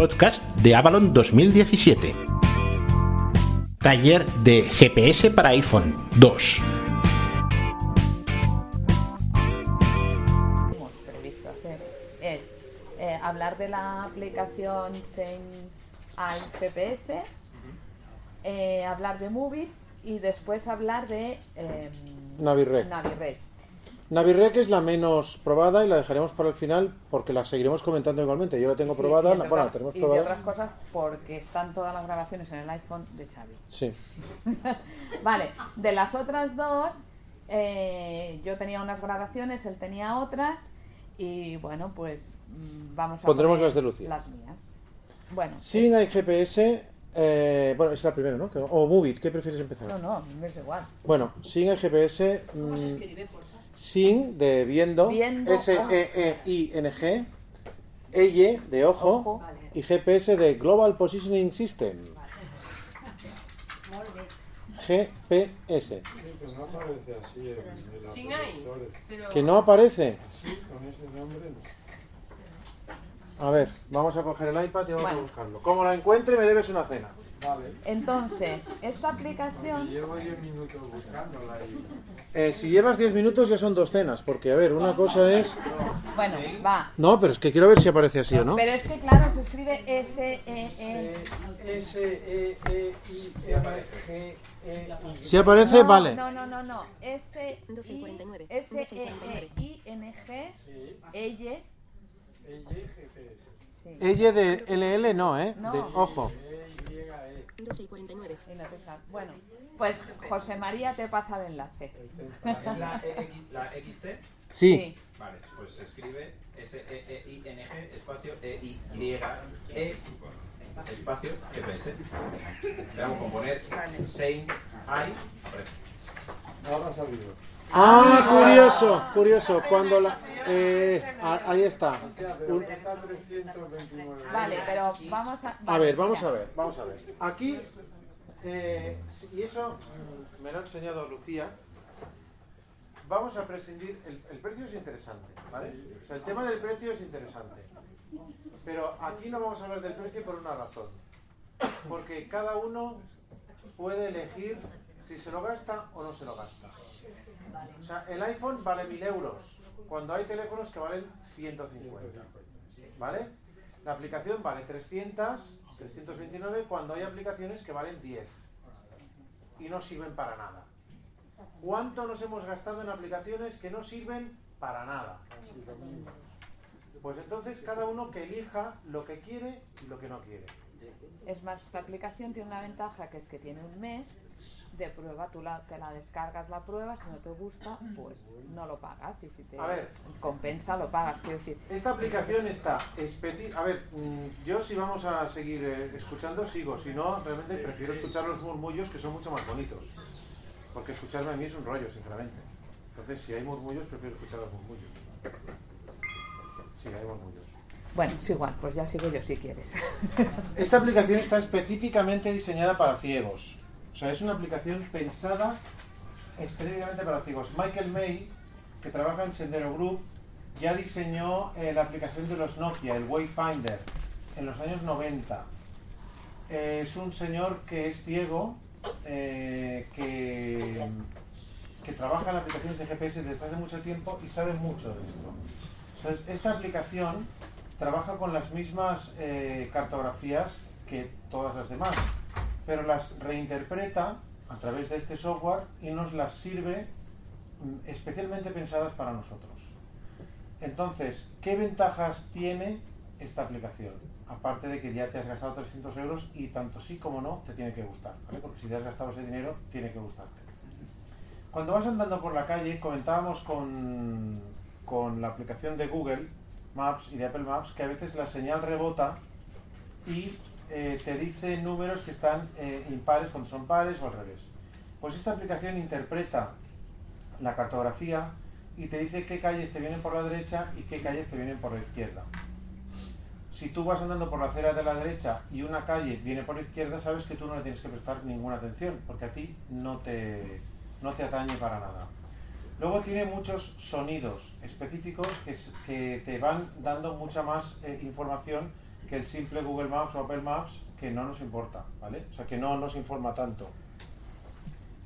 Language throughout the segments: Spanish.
podcast de Avalon 2017. Taller de GPS para iPhone 2. hemos previsto hacer es eh, hablar de la aplicación al GPS, eh, hablar de Movie y después hablar de eh. Navirec. Navirec es la menos probada y la dejaremos para el final porque la seguiremos comentando igualmente. Yo la tengo Sí, probada, y la- bueno, la tenemos y de probada. otras cosas porque están todas las grabaciones en el iPhone de Xavi. Sí. Vale, de las otras dos, eh, yo tenía unas grabaciones, él tenía otras, y bueno, pues mm, vamos a Pondremos poner las de Lucía. Las mías. Bueno, Sin hay GPS, eh, bueno, es la primera, ¿no? O Movit, ¿qué prefieres empezar? no, no, me es igual. Bueno, sin hay GPS, mm, sin de viendo, Viendo, S-E-E-I-N-G, EYE de ojo, Ojo. y GPS de Global Positioning System. GPS. Pero no aparece así en, en la Sin ahí. Store. Pero Que no aparece. Con ese nombre no. A ver, vamos a coger el iPad y vamos a buscarlo. Como la encuentre, me debes una cena. Vale. Entonces, esta aplicación, Llevo 10 minutos buscándola y... Eh, si llevas 10 minutos ya son dos cenas, porque a ver, una cosa es... bueno, va. No, pero es que quiero ver si aparece así o no. Pero es que claro, se escribe S-E-E. S-E-E-I-N-G-E-I. Si aparece, no, vale. No, no, no, no. S I 12.49. S-E-E-I-N-G, Sí. E-Y. Sí. De LL no, ¿eh? No. De ojo. E-Y-E. 12 y 49. Y no te sale. Bueno, pues José María te pasa el enlace. ¿Es la, EX, la XT? Sí. Vale, pues se escribe S-E-E-I-N-G espacio E-Y-E espacio GPS. Vamos a poner Saint I. Ahora ha salido. Ah, curioso, curioso. Cuando la... eh, a- ahí está. Un- está 329. Vale, pero vamos a. A ver, vamos a ver, vamos a ver. Aquí, eh, y eso me lo ha enseñado Lucía. Vamos a prescindir, el, el precio es interesante, ¿vale? O sea, el tema del precio es interesante. Pero aquí no vamos a hablar del precio por una razón. Porque cada uno puede elegir si se lo gasta o no se lo gasta. O sea, el iPhone vale 1000 euros, cuando hay teléfonos que valen 150. ¿Vale? La aplicación vale 300, 329 cuando hay aplicaciones que valen 10 y no sirven para nada. ¿Cuánto nos hemos gastado en aplicaciones que no sirven para nada? Pues entonces cada uno que elija lo que quiere y lo que no quiere. Es más, esta aplicación tiene una ventaja que es que tiene un mes de prueba. Tú la, te la descargas la prueba, si no te gusta, pues no lo pagas. Y si te A ver. compensa, lo pagas. Quiero decir, Esta aplicación está A ver, mm, yo si vamos a seguir eh, escuchando, sigo. Si no, realmente prefiero escuchar los murmullos que son mucho más bonitos. Porque escucharme a mí es un rollo, sinceramente. Entonces, si hay murmullos, prefiero escuchar los murmullos. Sí, hay murmullos. Bueno, es igual, pues ya sigo yo si quieres. Esta aplicación está específicamente diseñada para ciegos. O sea, es una aplicación pensada específicamente para ciegos. Michael May, que trabaja en Sendero Group, ya diseñó eh, la aplicación de los Nokia, el Wayfinder, en los años 90. Eh, es un señor que es ciego, eh, que, que trabaja en aplicaciones de GPS desde hace mucho tiempo y sabe mucho de esto. Entonces, esta aplicación trabaja con las mismas eh, cartografías que todas las demás, pero las reinterpreta a través de este software y nos las sirve mm, especialmente pensadas para nosotros. Entonces, ¿qué ventajas tiene esta aplicación? Aparte de que ya te has gastado 300 euros y tanto sí como no te tiene que gustar, ¿vale? porque si te has gastado ese dinero tiene que gustarte. Cuando vas andando por la calle, comentábamos con, con la aplicación de Google Maps y de Apple Maps que a veces la señal rebota y eh, te dice números que están eh, impares cuando son pares o al revés. Pues esta aplicación interpreta la cartografía y te dice qué calles te vienen por la derecha y qué calles te vienen por la izquierda. Si tú vas andando por la acera de la derecha y una calle viene por la izquierda, sabes que tú no le tienes que prestar ninguna atención, porque a ti no te, no te atañe para nada. Luego tiene muchos sonidos específicos que, que te van dando mucha más eh, información que el simple Google Maps o Apple Maps, que no nos importa, ¿vale? O sea, que no nos informa tanto.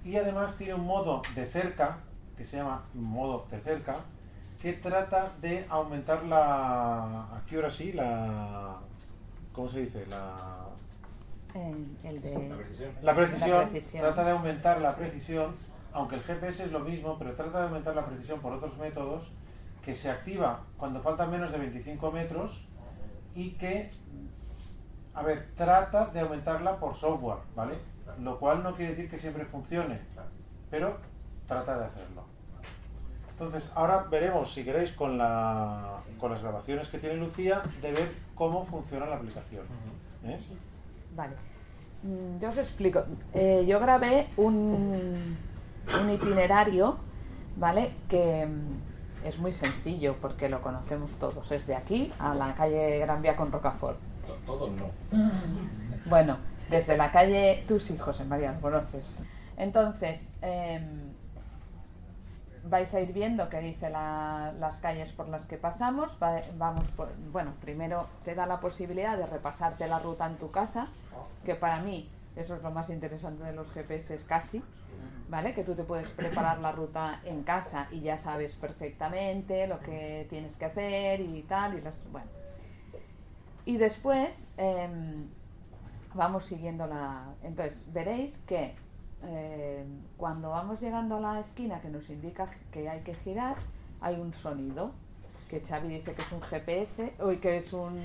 Y además tiene un modo de cerca, que se llama modo de cerca, que trata de aumentar la accuracy, la... ¿Cómo se dice? La, El, el de... La precisión. la precisión, La precisión. trata de aumentar la precisión, aunque el GPS es lo mismo, pero trata de aumentar la precisión por otros métodos, que se activa cuando faltan menos de 25 metros y que, a ver, trata de aumentarla por software, ¿vale? Lo cual no quiere decir que siempre funcione, pero trata de hacerlo. Entonces, ahora veremos, si queréis, con, la, con las grabaciones que tiene Lucía, de ver cómo funciona la aplicación. ¿eh? Vale. Mm, Yo os explico. Eh, yo grabé un, un itinerario, ¿vale? Que mm, es muy sencillo porque lo conocemos todos. Es de aquí a la calle Gran Vía con Rocafort. To- Todos no. Bueno, desde la calle Tus hijos en María, lo conoces. Entonces, em, vais a ir viendo que dice la- las calles por las que pasamos. Va- vamos por, bueno, primero te da la posibilidad de repasarte la ruta en tu casa, que para mí eso es lo más interesante de los GPS casi, ¿vale? Que tú te puedes preparar la ruta en casa y ya sabes perfectamente lo que tienes que hacer y tal, y las, bueno. Y después em, vamos siguiendo la... Entonces, veréis que eh, cuando vamos llegando a la esquina que nos indica que hay que girar, hay un sonido que Xavi dice que es un GPS, o que es un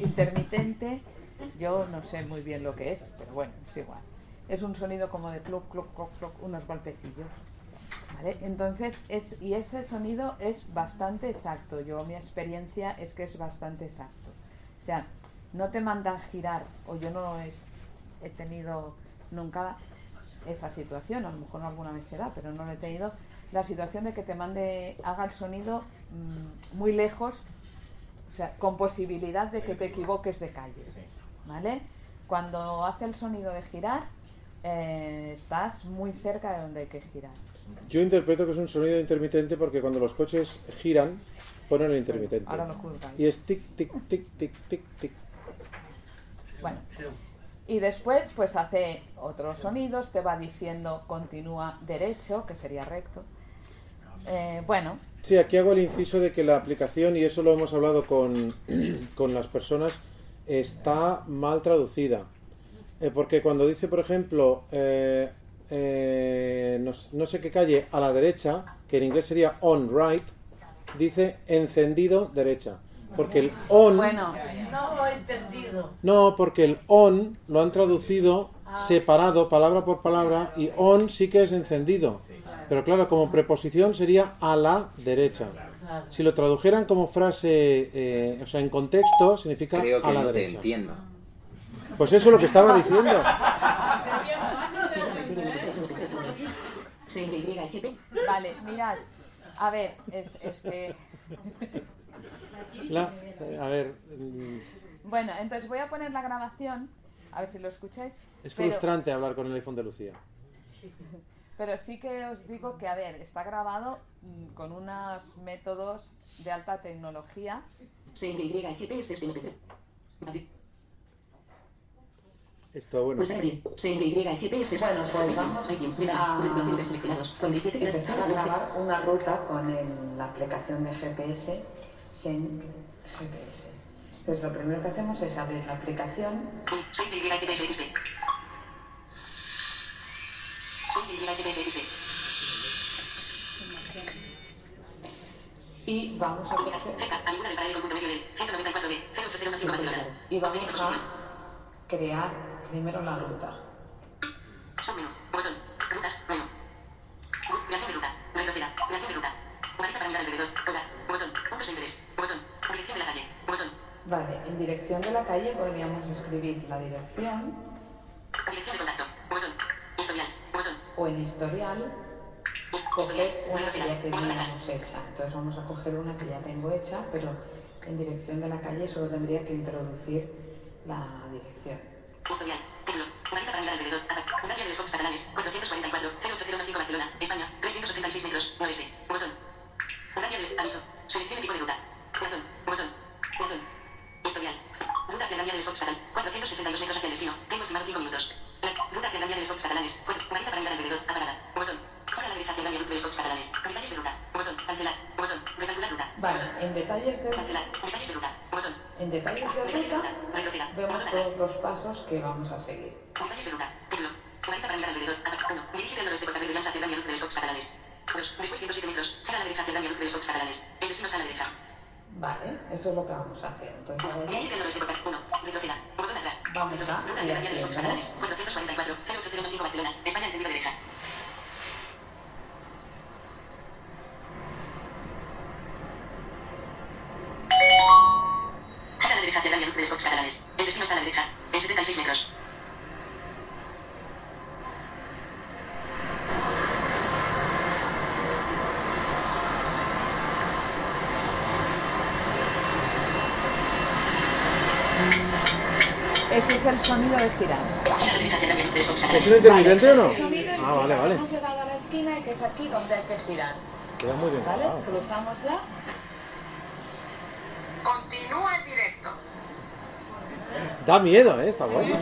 intermitente. Yo no sé muy bien lo que es, pero bueno, es igual. Es un sonido como de cluc, cluc, cluc, cluc, unos golpecillos. ¿Vale? Entonces, es, y ese sonido es bastante exacto. Yo, mi experiencia es que es bastante exacto. O sea, no te manda a girar, o yo no he, he tenido nunca esa situación, a lo mejor alguna vez será, pero no lo he tenido, la situación de que te mande, haga el sonido mm, muy lejos, o sea, con posibilidad de que te equivoques de calle. ¿vale? Cuando hace el sonido de girar, eh, estás muy cerca de donde hay que girar. Yo interpreto que es un sonido intermitente porque cuando los coches giran, ponen el intermitente. Ahora lo. Y es tic, tic, tic, tic, tic, tic. Bueno, y después pues hace otros sonidos, te va diciendo continúa derecho, que sería recto. Eh, bueno, Sí, aquí hago el inciso de que la aplicación, y eso lo hemos hablado con, con las personas, está mal traducida. Eh, porque cuando dice, por ejemplo, eh, eh, no, sé qué calle a la derecha, que en inglés sería on right, dice encendido derecha. Porque el on... bueno, No entendido. No, porque el on lo han traducido separado, palabra por palabra, y on sí que es encendido. Pero claro, como preposición sería a la derecha. Si lo tradujeran como frase, eh, o sea, en contexto, significa Creo que a la no te derecha. entiendo. Pues eso es lo que estaba diciendo. vale, mirad, a ver, es, es que... La- a ver, mm, Bueno, entonces voy a poner la grabación, a ver si lo escucháis. es pero- frustrante hablar con el iPhone de Lucía. Pero sí que os digo que, a ver, está grabado mm, con unos métodos de alta tecnología. CNY Esto, bueno. Pues abrir. CNY GPS. Bueno, pues vamos iTunes. a- Mira. Reproducciones seleccionados. 47 clases. empezar a grabar una ruta con el- la aplicación de GPS sin GPS. Entonces lo primero que hacemos es abrir la aplicación y vamos a coger- Cerca. Alguna del paralelo punto medio de 194B. 08015 Barcelona. y vamos a crear primero la ruta. Vale, en dirección de la calle podríamos escribir la dirección. Dirección de contacto. Botón. Historial. Botón. o en historial. Coger una que ya teníamos hecha. Entonces vamos a coger una que ya tengo hecha, pero en dirección de la calle solo tendría que introducir la dirección. Historial. Título. Marca para mirar alrededor. Ataque. Un área de descontos catalanes. 444. 08015 Barcelona. España. 386 metros. Oeste. Botón. Un área de aviso. Seleccione tipo de ruta. Botón. Botón. Botón. Historial. Ruta hacia la vía de los Fox Catalán. 462 metros hacia el destino. Tengo estimado 5 minutos. Ruta hacia la vía de los Fox Catalanes. Fuerte. 40 para mirar alrededor. Apagada. Botón. Corre a la derecha hacia el viaducto de los Fox Catalanes. Detalles de ruta. Botón. Cancelar. Botón. Recalcular ruta. Vale, en detalles de, Cancelar. Detalles de ruta. Botón. En detalles de Detalles de ruta ruta. Retroceda. vemos todos los pasos que vamos a seguir. Detalles de ruta. Título. 40 para mirar alrededor. Apagada. 1. Dirige del noroeste por carril de Llanza hacia el viaducto de los Fox Catalanes. 2. Después 107 metros. Gira a la derecha hacia el viaducto de los Fox Catalanes. El destino está a la derecha. Vale, eso es lo que vamos a hacer. Entonces, ahora Dirige del noroeste por carril. 1. Retroceda. Botón atrás. Vamos a Ruta hacia la vía de los Fox hacia Catalanes. 444. 08095 Barcelona. España en sentido derecha. Gira a viaducto de los Fox Catalanes. El destino está a la derecha. En 76 metros. ese es el sonido de girar. ¿Es un intermitente o no? Ah, vale, vale. Hemos llegado a la esquina y que es aquí donde hay que girar. Queda muy bien. ¿Vale? grabado. Cruzamos ya. Continúa en directo. Da miedo, ¿eh? Está bueno.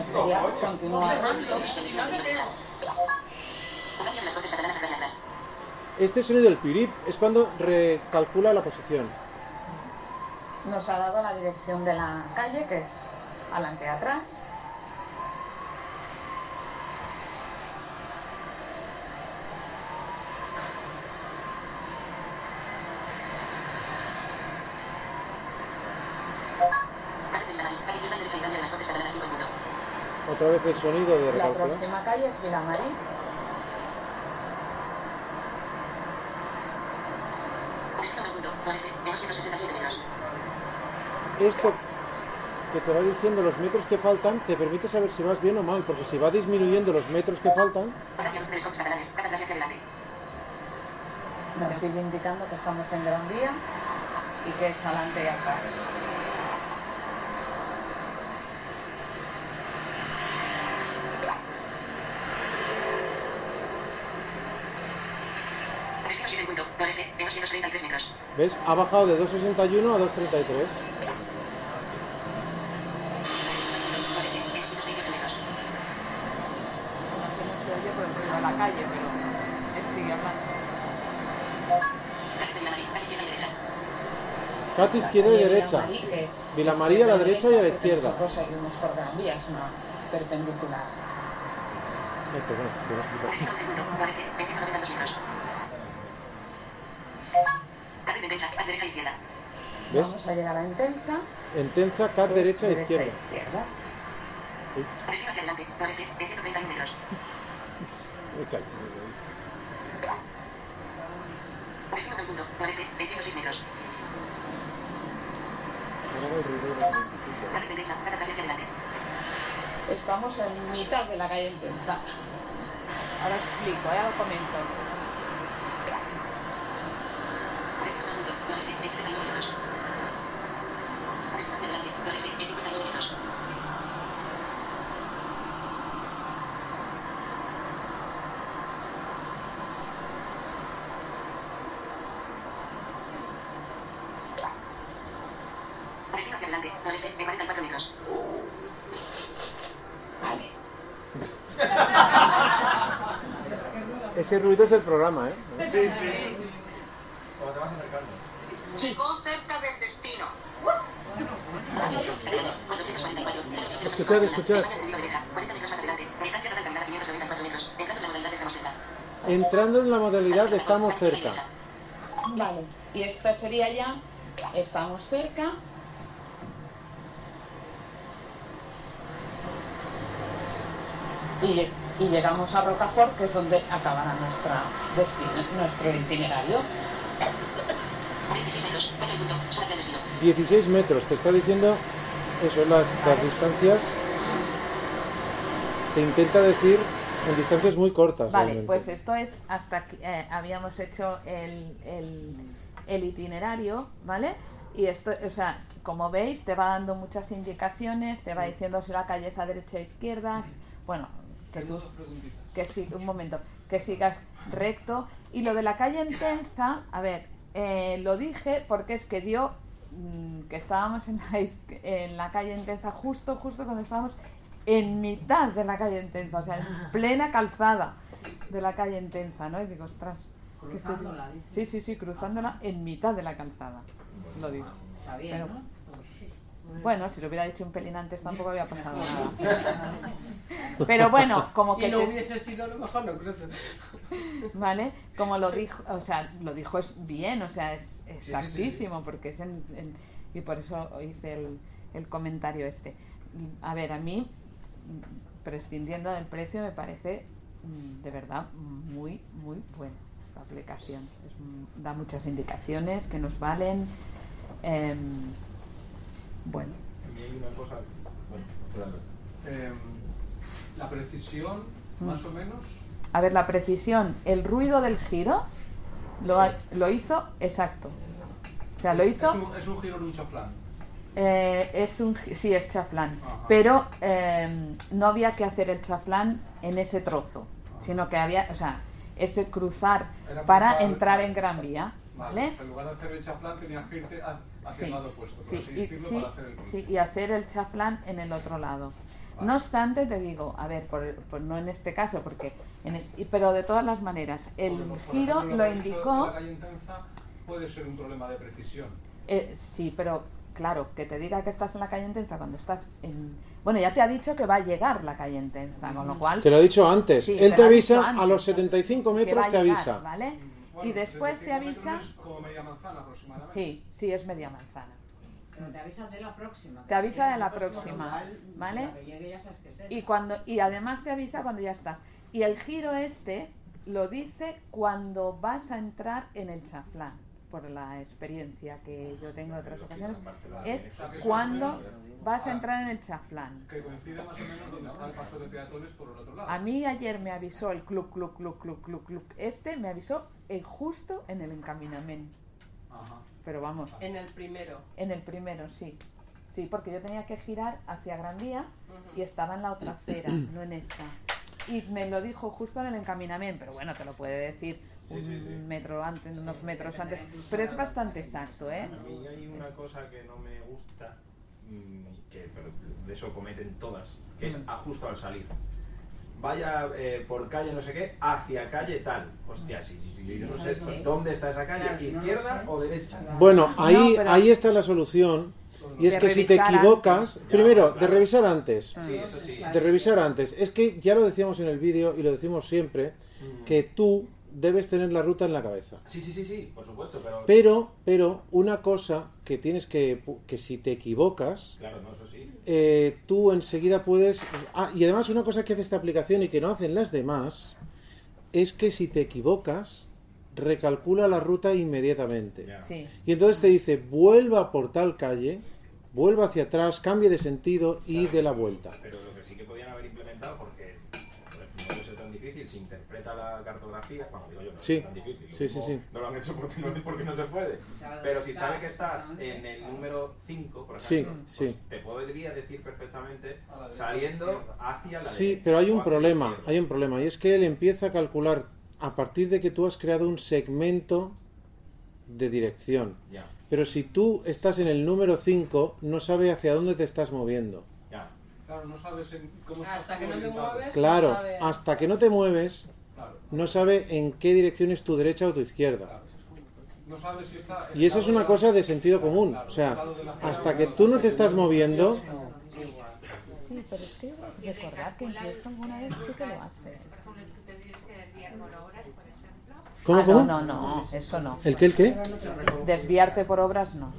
Este sonido del pirip es cuando recalcula la posición. Nos ha dado la dirección de la calle, que es adelante atrás. Calle de la Calle de la derecha y cambian las voces catalanas 5 minutos. Otra vez el sonido de La recalcular. próxima calle es 167 metros. Esto que te va diciendo los metros que faltan te permite saber si vas bien o mal, porque si va disminuyendo los metros que faltan. Nos sigue indicando que estamos en Gran Vía y que es adelante y atrás. Destino 7 punto. Noreste. Menos 133 metros. ¿Ves? Ha bajado de 261 a 233. Noreste. Menos 128 metros. Aquí no se oye por encima de la calle, pero él sigue hablando. Izquierda y derecha. Es Vilamarí a la derecha y a la izquierda. Perpendicular. Ay, perdón, que no explicaste. Destino 11 punto. Noreste. 192 metros. Calle de derecha. Derecha izquierda. ¿Ves? Vamos a llegar a Intensa. En Tenza, Cat derecha e izquierda. izquierda. Hacia adelante. Noreste. De 131 metros. me caí. Destino del punto. Noreste. 106 metros. Calle de derecha. Cada clase hacia adelante. Estamos en mitad de la calle Intensa. Ahora explico, ya lo comento. Destino del punto. Noreste. De 71 metros. Destino hacia adelante. Noreste. De 51 metros. Destino hacia adelante. Noreste. De 44 metros. Vale. Ese ruido es del programa, ¿eh? Cuando te vas acercando. Llegó cerca del destino. Escuchad, escuchad. 40 metros más adelante. Distancia total caminada 594 metros. Entrando en la modalidad estamos cerca. Vale. Y esta sería ya, estamos cerca. Y, y llegamos a Rocafort, que es donde acabará nuestra destino, nuestro itinerario. 16 metros. Cuatro punto. Salta del destino. 16 metros, te está diciendo eso, las, las distancias. Te intenta decir en distancias muy cortas. Vale, realmente. pues esto es hasta aquí, eh, habíamos hecho el, el, el itinerario, ¿vale? Y esto, o sea, como veis, te va dando muchas indicaciones, te va diciendo si la calle es a derecha o izquierda, bueno, que tú, que sí, un momento, que sigas recto. Y lo de la calle en Tenza, a ver, eh, lo dije porque es que dio mm, que estábamos en la, iz- en la calle Intenza, justo, justo cuando estábamos en mitad de la calle Intenza, o sea, en plena calzada de la calle Intenza, ¿no? Y digo, ostras. Cruzándola, feliz". dice. Sí, sí, sí, cruzándola en mitad de la calzada, lo dijo. Está bien, Pero- ¿no? Bueno, si lo hubiera dicho un pelín antes tampoco había pasado nada. Pero bueno, como que Y no te- hubiese sido a lo mejor no cruzo. ¿Vale? Como lo dijo, o sea, lo dijo es bien, o sea, es sí, sí. exactísimo, porque es en, en- y por eso hice el, el comentario este. A ver, a mí, prescindiendo del precio, me parece mm, de verdad muy, muy buena esta aplicación. Es, mm, da muchas indicaciones que nos valen. em, bueno, A mí hay una cosa. Bueno. Em, la precisión, Mm. más o menos, a ver, la precisión, el ruido del giro lo, ha- lo hizo exacto. O sea, lo hizo... es un, es un giro en un chaflán. Eh, es un sí es chaflán Ajá. pero eh, no había que hacer el chaflán en ese trozo sino que había o sea ese cruzar Era para entrar en Gran Vía Vale. vale o sea, en lugar de hacer el chaflán tenías que irte hacia Sí, el lado opuesto, por sí, así y, decirlo, sí, para hacer el sí, y hacer el chaflán en el otro lado Vale. no obstante te digo a ver por, por- no en este caso porque en es- y- pero de todas las maneras el Porque, por- giro ejemplo, lo ha de indicó La calle puede ser un problema de precisión. Eh, sí, pero claro, que te diga que estás en la calle Intenza cuando estás en... Bueno, ya te ha dicho que va a llegar la calle Intenza, con lo cual... Te lo he dicho antes. Sí, Él te te lo ha avisa a los 75 que va metros, te llegar, avisa. ¿vale? Bueno, y después te 75 avisa... como media manzana aproximadamente. Sí, sí, es media manzana. Pero te avisan de la próxima. Te avisa de la próxima, ¿vale? la que llegue ya sabes que es esa. Y, cuando, y además te avisa cuando ya estás. Y el giro este lo dice cuando vas a entrar en el chaflán, por la experiencia que yo tengo de otras ocasiones. Es cuando vas a entrar en el chaflán. Que coincide más o menos donde está el paso de peatones por el otro lado. A mí ayer me avisó el club, club, club, club, club, club. Este me avisó en justo en el encaminamiento. Ajá. Pero vamos, En el primero. en el primero, sí. Sí, porque yo tenía que girar hacia Gran Vía y estaba en la otra acera, no en esta. Y me lo dijo justo en el encaminamiento, pero bueno, te lo puede decir un sí, sí. metro antes, unos metros antes. Pero es bastante exacto, ¿eh? A mí hay una cosa que no me gusta, mm, que pero de eso cometen todas, que es Mm. a justo al salir. Vaya eh, por calle no sé qué, hacia calle tal. Hostia, si, yo no sé Sí. dónde está esa calle, Claro, no izquierda o derecha. Bueno, ahí, No, pero- ahí está la solución. Y es que si te equivocas, antes. primero, Ya, de claro. revisar antes. Sí, eso sí. De revisar antes. Es que ya lo decíamos en el vídeo y lo decimos siempre, Mm. que tú debes tener la ruta en la cabeza. Sí, sí, sí, sí, por supuesto, pero... Pero, pero, una cosa que tienes que, que si te equivocas, Claro, no, eso sí. eh, tú enseguida puedes... Ah, y además una cosa que hace esta aplicación y que no hacen las demás, es que si te equivocas, recalcula la ruta inmediatamente. Sí. Y entonces te dice, vuelva por tal calle, vuelva hacia atrás, cambie de sentido y Claro, dé la vuelta. Pero lo que sí que podían haber implementado, porque no puede ser tan difícil, se interpreta la cartografía, Sí. tan difícil, Sí, sí, sí. no lo han hecho porque no, porque no se puede. Pero si estás, sabe que estás en el número 5, por Sí, ejemplo, pues sí. te podría decir perfectamente saliendo hacia la Sí, derecha pero hay un problema, hay un problema, y es que él empieza a calcular a partir de que tú has creado un segmento de dirección. Ya, Pero si tú estás en el número 5, no sabe hacia dónde te estás moviendo. ya. Claro, no sabes en cómo estás Hasta que no te mueves. Claro, no hasta que no te mueves, no sabe en qué dirección es tu derecha o tu izquierda. No sabes si está... en Y eso es una cosa de sentido común. claro, O sea, hasta que tú no te estás moviendo, Sí, pero es que recordar que incluso alguna vez sí que lo hace. ¿cómo, Ah, cómo? No, no, no, eso no. ¿El qué, el qué? Desviarte por obras no.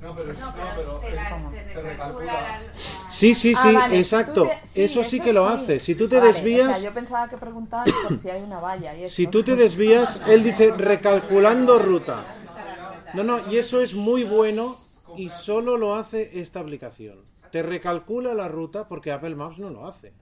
No, pero, No, no, pero te, es- la, te te recalcula la, la- Sí, sí, Ah, sí, vale, si exacto. te- sí, eso sí que lo sí. hace. Si tú te Vale, desvías, O sea, yo pensaba que preguntabas por si hay una valla y eso. si tú te desvías, él dice recalculando ruta. No, no, y eso es muy bueno y solo lo hace esta aplicación. Te recalcula la ruta porque Apple Maps no lo hace.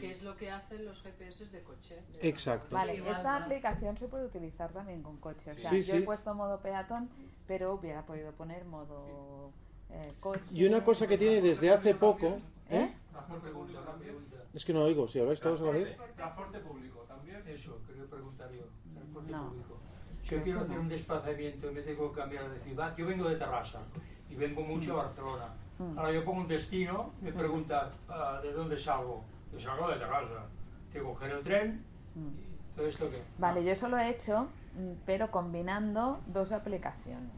Que es lo que hacen los GPS de coche. de- Exacto. Vale, esta aplicación se puede utilizar también con coche. O sea, Sí, yo sí. he puesto modo peatón, pero hubiera podido poner modo eh, coche. Y una cosa que tiene desde hace poco, ¿eh? Transporte público también. Es que no oigo, si habláis todos a la vez. Transporte público también. Eso, quería preguntar yo. Transporte No. público. Si yo quiero hacer un desplazamiento y me tengo que cambiar de ciudad, yo vengo de Terrassa y vengo mucho a Barcelona. Mm. Ahora yo pongo un destino, me pregunta "Ah, de dónde salgo. Yo salgo de Terrassa. Tengo que coger el tren y todo esto que... Vale, yo eso lo he hecho, mm, pero combinando dos aplicaciones.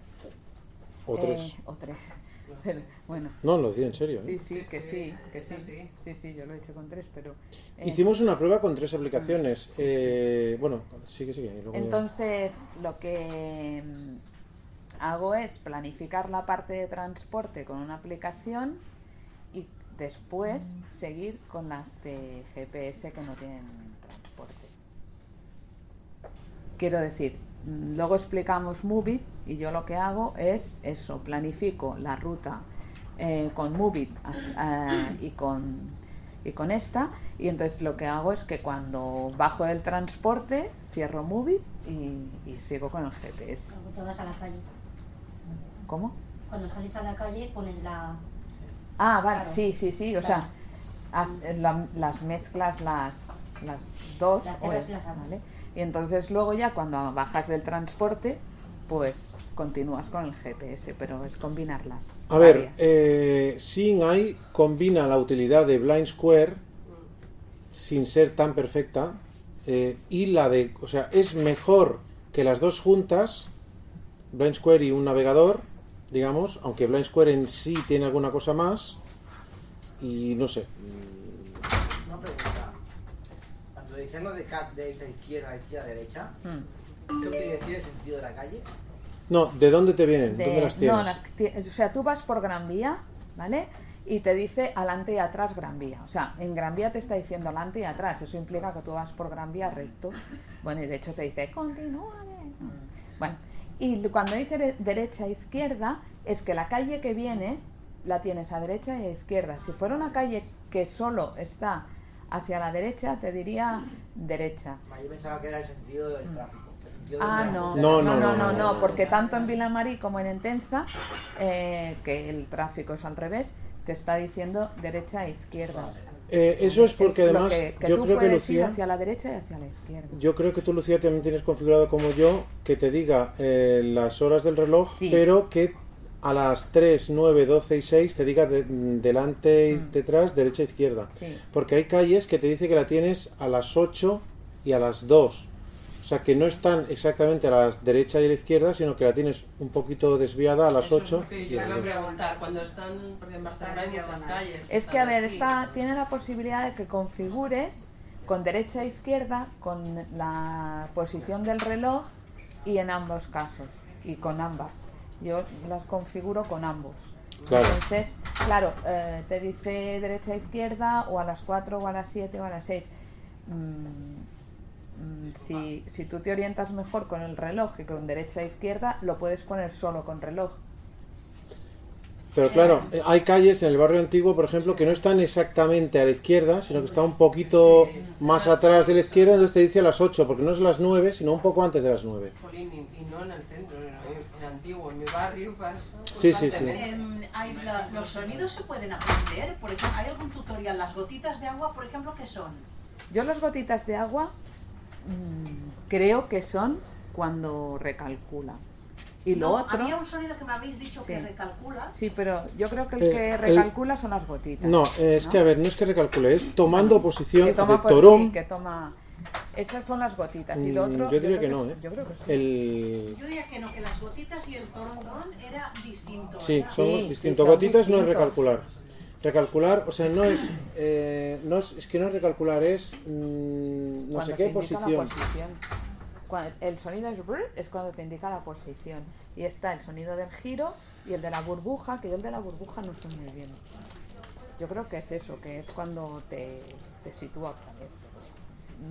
O Eh, tres. o tres. Pero, bueno. No, lo decía en serio. ¿eh? Sí, sí, que Sí, sí, que sí. sí. Sí, sí, yo lo he hecho con tres, pero... eh, Hicimos una prueba con tres aplicaciones. Eh, bueno, sigue, sigue. y ya- Entonces, lo que mm, hago es planificar la parte de transporte con una aplicación y después seguir con las de GPS que no tienen transporte. Quiero decir, mm, luego explicamos Movit y yo lo que hago es eso, planifico la ruta eh, con Movit eh, y con y con esta y entonces lo que hago es que cuando bajo del transporte cierro Movit y, y sigo con el GPS. Cuando te vas a la calle. ¿Cómo? Cuando sales a la calle pones la... Ah, vale, Claro. sí, sí, sí, o Claro. sea, haz- la- las mezclas las, las dos, Las o y las abres. ¿vale? Y entonces luego ya cuando bajas del transporte, pues continúas con el GPS, pero es combinarlas. A ver, eh, SingEye combina la utilidad de Blind Square sin ser tan perfecta eh, y la de, o sea, es mejor que las dos juntas, Blind Square y un navegador, digamos, aunque Blind Square en sí tiene alguna cosa más y no sé. Una pregunta. Cuando decían lo de cat derecha, izquierda, izquierda, derecha, Mm. ¿qué quiere decir el sentido de la calle? No, ¿de dónde te vienen? De- ¿Dónde las tienes? no, las o sea, tú vas por Gran Vía, ¿vale? Y te dice adelante y atrás Gran Vía. O sea, en Gran Vía te está diciendo adelante y atrás. Eso implica que tú vas por Gran Vía recto. Bueno, y de hecho te dice continúa. derecha". Bueno, y cuando dice de- derecha e izquierda, es que la calle que viene la tienes a derecha y a izquierda. Si fuera una calle que solo está hacia la derecha, te diría derecha. Yo pensaba que era el sentido del tráfico. Ah, tráfico. no. No, No, no, no, no, no, no, no, porque tanto en Vilamarí como en Entenza, eh, que el tráfico es al revés, te está diciendo derecha e izquierda. Eh, eso es porque lo además que, que yo tú creo que Lucía... hacia la derecha y hacia la izquierda. Yo creo que tú, Lucía, también tienes configurado como yo que te diga eh, las horas del reloj, Sí. pero que a las 3, 9, 12 y 6 te diga de- delante y Mm. detrás, derecha e izquierda. Sí. Porque hay calles que te dice que la tienes a las 8 y a las 2. O sea, que no están exactamente a la derecha y a la izquierda, sino que la tienes un poquito desviada a las 8 Que y te a iba a las 2. preguntar, cuando están, porque en Barcelona hay muchas calles. Es que, a ver, esta tiene la posibilidad de que configures con derecha e izquierda, con la posición del reloj y en ambos casos, y con ambas. Yo las configuro con ambos. Claro. Entonces, claro, eh, te dice derecha e izquierda, o a las 4, o a las 7, o a las 6. Mm, mm, si, si tú te orientas mejor con el reloj que con derecha e izquierda, lo puedes poner solo con reloj. Pero claro, eh, hay calles en el barrio antiguo, por ejemplo, que no están exactamente a la izquierda, sino que está un poquito más atrás de la izquierda, entonces te dice a las 8, porque no es las 9, sino un poco antes de las 9. Jolín, y, no en el centro, en el, antiguo, en mi barrio pasa. Sí, sí, sí. Em, hay la- los sonidos se pueden aprender. Por ejemplo, ¿hay algún tutorial? Las gotitas de agua, por ejemplo, ¿qué son? Yo las gotitas de agua mm, creo que son cuando recalcula. Y lo No, otro... Había un sonido que me habéis dicho que Sí. recalcula. Sí, pero yo creo que el Eh, que el- recalcula son las gotitas. No, es ¿no? que a ver, no es que recalcule, es tomando posición que toma, de torón. sí, que toma... Esas son las gotitas. Y lo Mm, otro... yo diría creo que no, sí, ¿eh? Yo creo que sí. El... Yo diría que no, que las gotitas y el torondón era distinto. Sí, ¿verdad? son Sí, distintos. Gotitas no es distintos. recalcular. Recalcular, o sea, no es, eh, no es, es que no es recalcular, es mm, no Cuando sé te qué indica la posición. posición. Cuando- el sonido es brr, es cuando te indica la posición. Y está el sonido del giro y el de la burbuja, que yo el de la burbuja no sé muy bien. Yo creo que es eso, que es cuando te, te sitúa otra vez.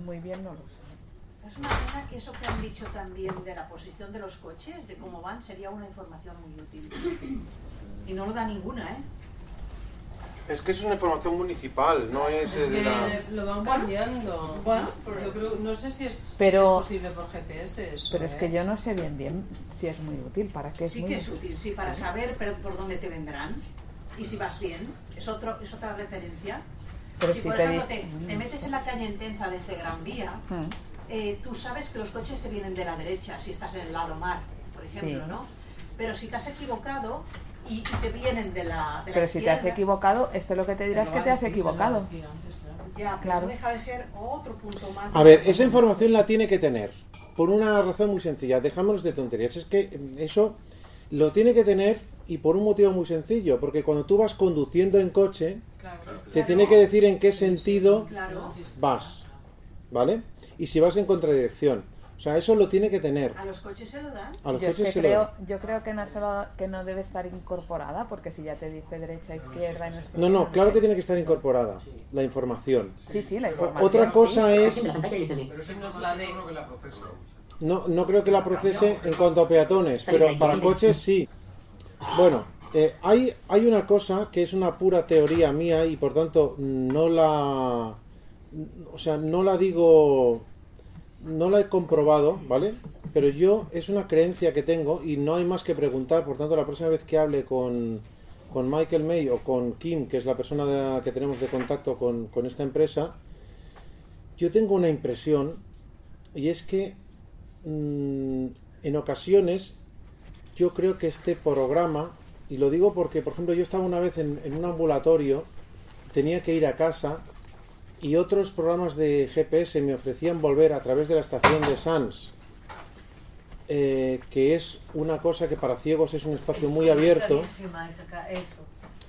Muy bien no lo sé. Es una pena que eso que han dicho también de la posición de los coches, de cómo van, sería una información muy útil. Y no lo da ninguna, ¿eh? Es que es una información municipal, no es, Es de que la... lo van cambiando. bueno, yo creo, no sé si es, Pero- si es posible por GPS eso. Pero es ¿eh? que yo no sé bien bien si es muy útil, para qué es Sí muy que es útil, sí, para saber pero por dónde te vendrán y si vas bien. Es, otro, es otra referencia. Pero si, si por te ejemplo te, te metes en la calle Entenza desde Gran Vía, Hmm. eh, tú sabes que los coches te vienen de la derecha si estás en el lado mar, por ejemplo, Sí. ¿no? Pero si te has equivocado, y, y te vienen de la, de la Pero si te has equivocado, este lo que te dirá es que te has equivocado. Ya, pero Claro. deja de ser otro punto más. A ver, esa información la tiene que tener. Por una razón muy sencilla. Dejámonos de tonterías. Es que eso lo tiene que tener y por un motivo muy sencillo. Porque cuando tú vas conduciendo en coche, te tiene que decir en qué sentido Claro. vas. ¿Vale? Y si vas en contradirección. O sea, eso lo tiene que tener. A los coches se lo dan. A los yo, es coches que se lo creo, dan. yo creo que no, se lo- que no debe estar incorporada, porque si ya te dice derecha, izquierda, y no No, no, sé. claro que tiene que estar incorporada la información. Sí, sí, la información. Otra cosa sí. es... No. No, no creo que la procese en cuanto a peatones, pero para coches sí. Bueno, eh, hay, hay una cosa que es una pura teoría mía y por tanto no la... O sea, no la digo... No la he comprobado, ¿vale? Pero yo es una creencia que tengo y no hay más que preguntar. Por tanto, la próxima vez que hable con, con Michael May o con Kim, que es la persona de- que tenemos de contacto con, con esta empresa, yo tengo una impresión y es que mm, en ocasiones yo creo que este programa, y lo digo porque, por ejemplo, yo estaba una vez en, en un ambulatorio, tenía que ir a casa y otros programas de GPS me ofrecían volver a través de la estación de Sans, eh, que es una cosa que para ciegos es un espacio muy abierto.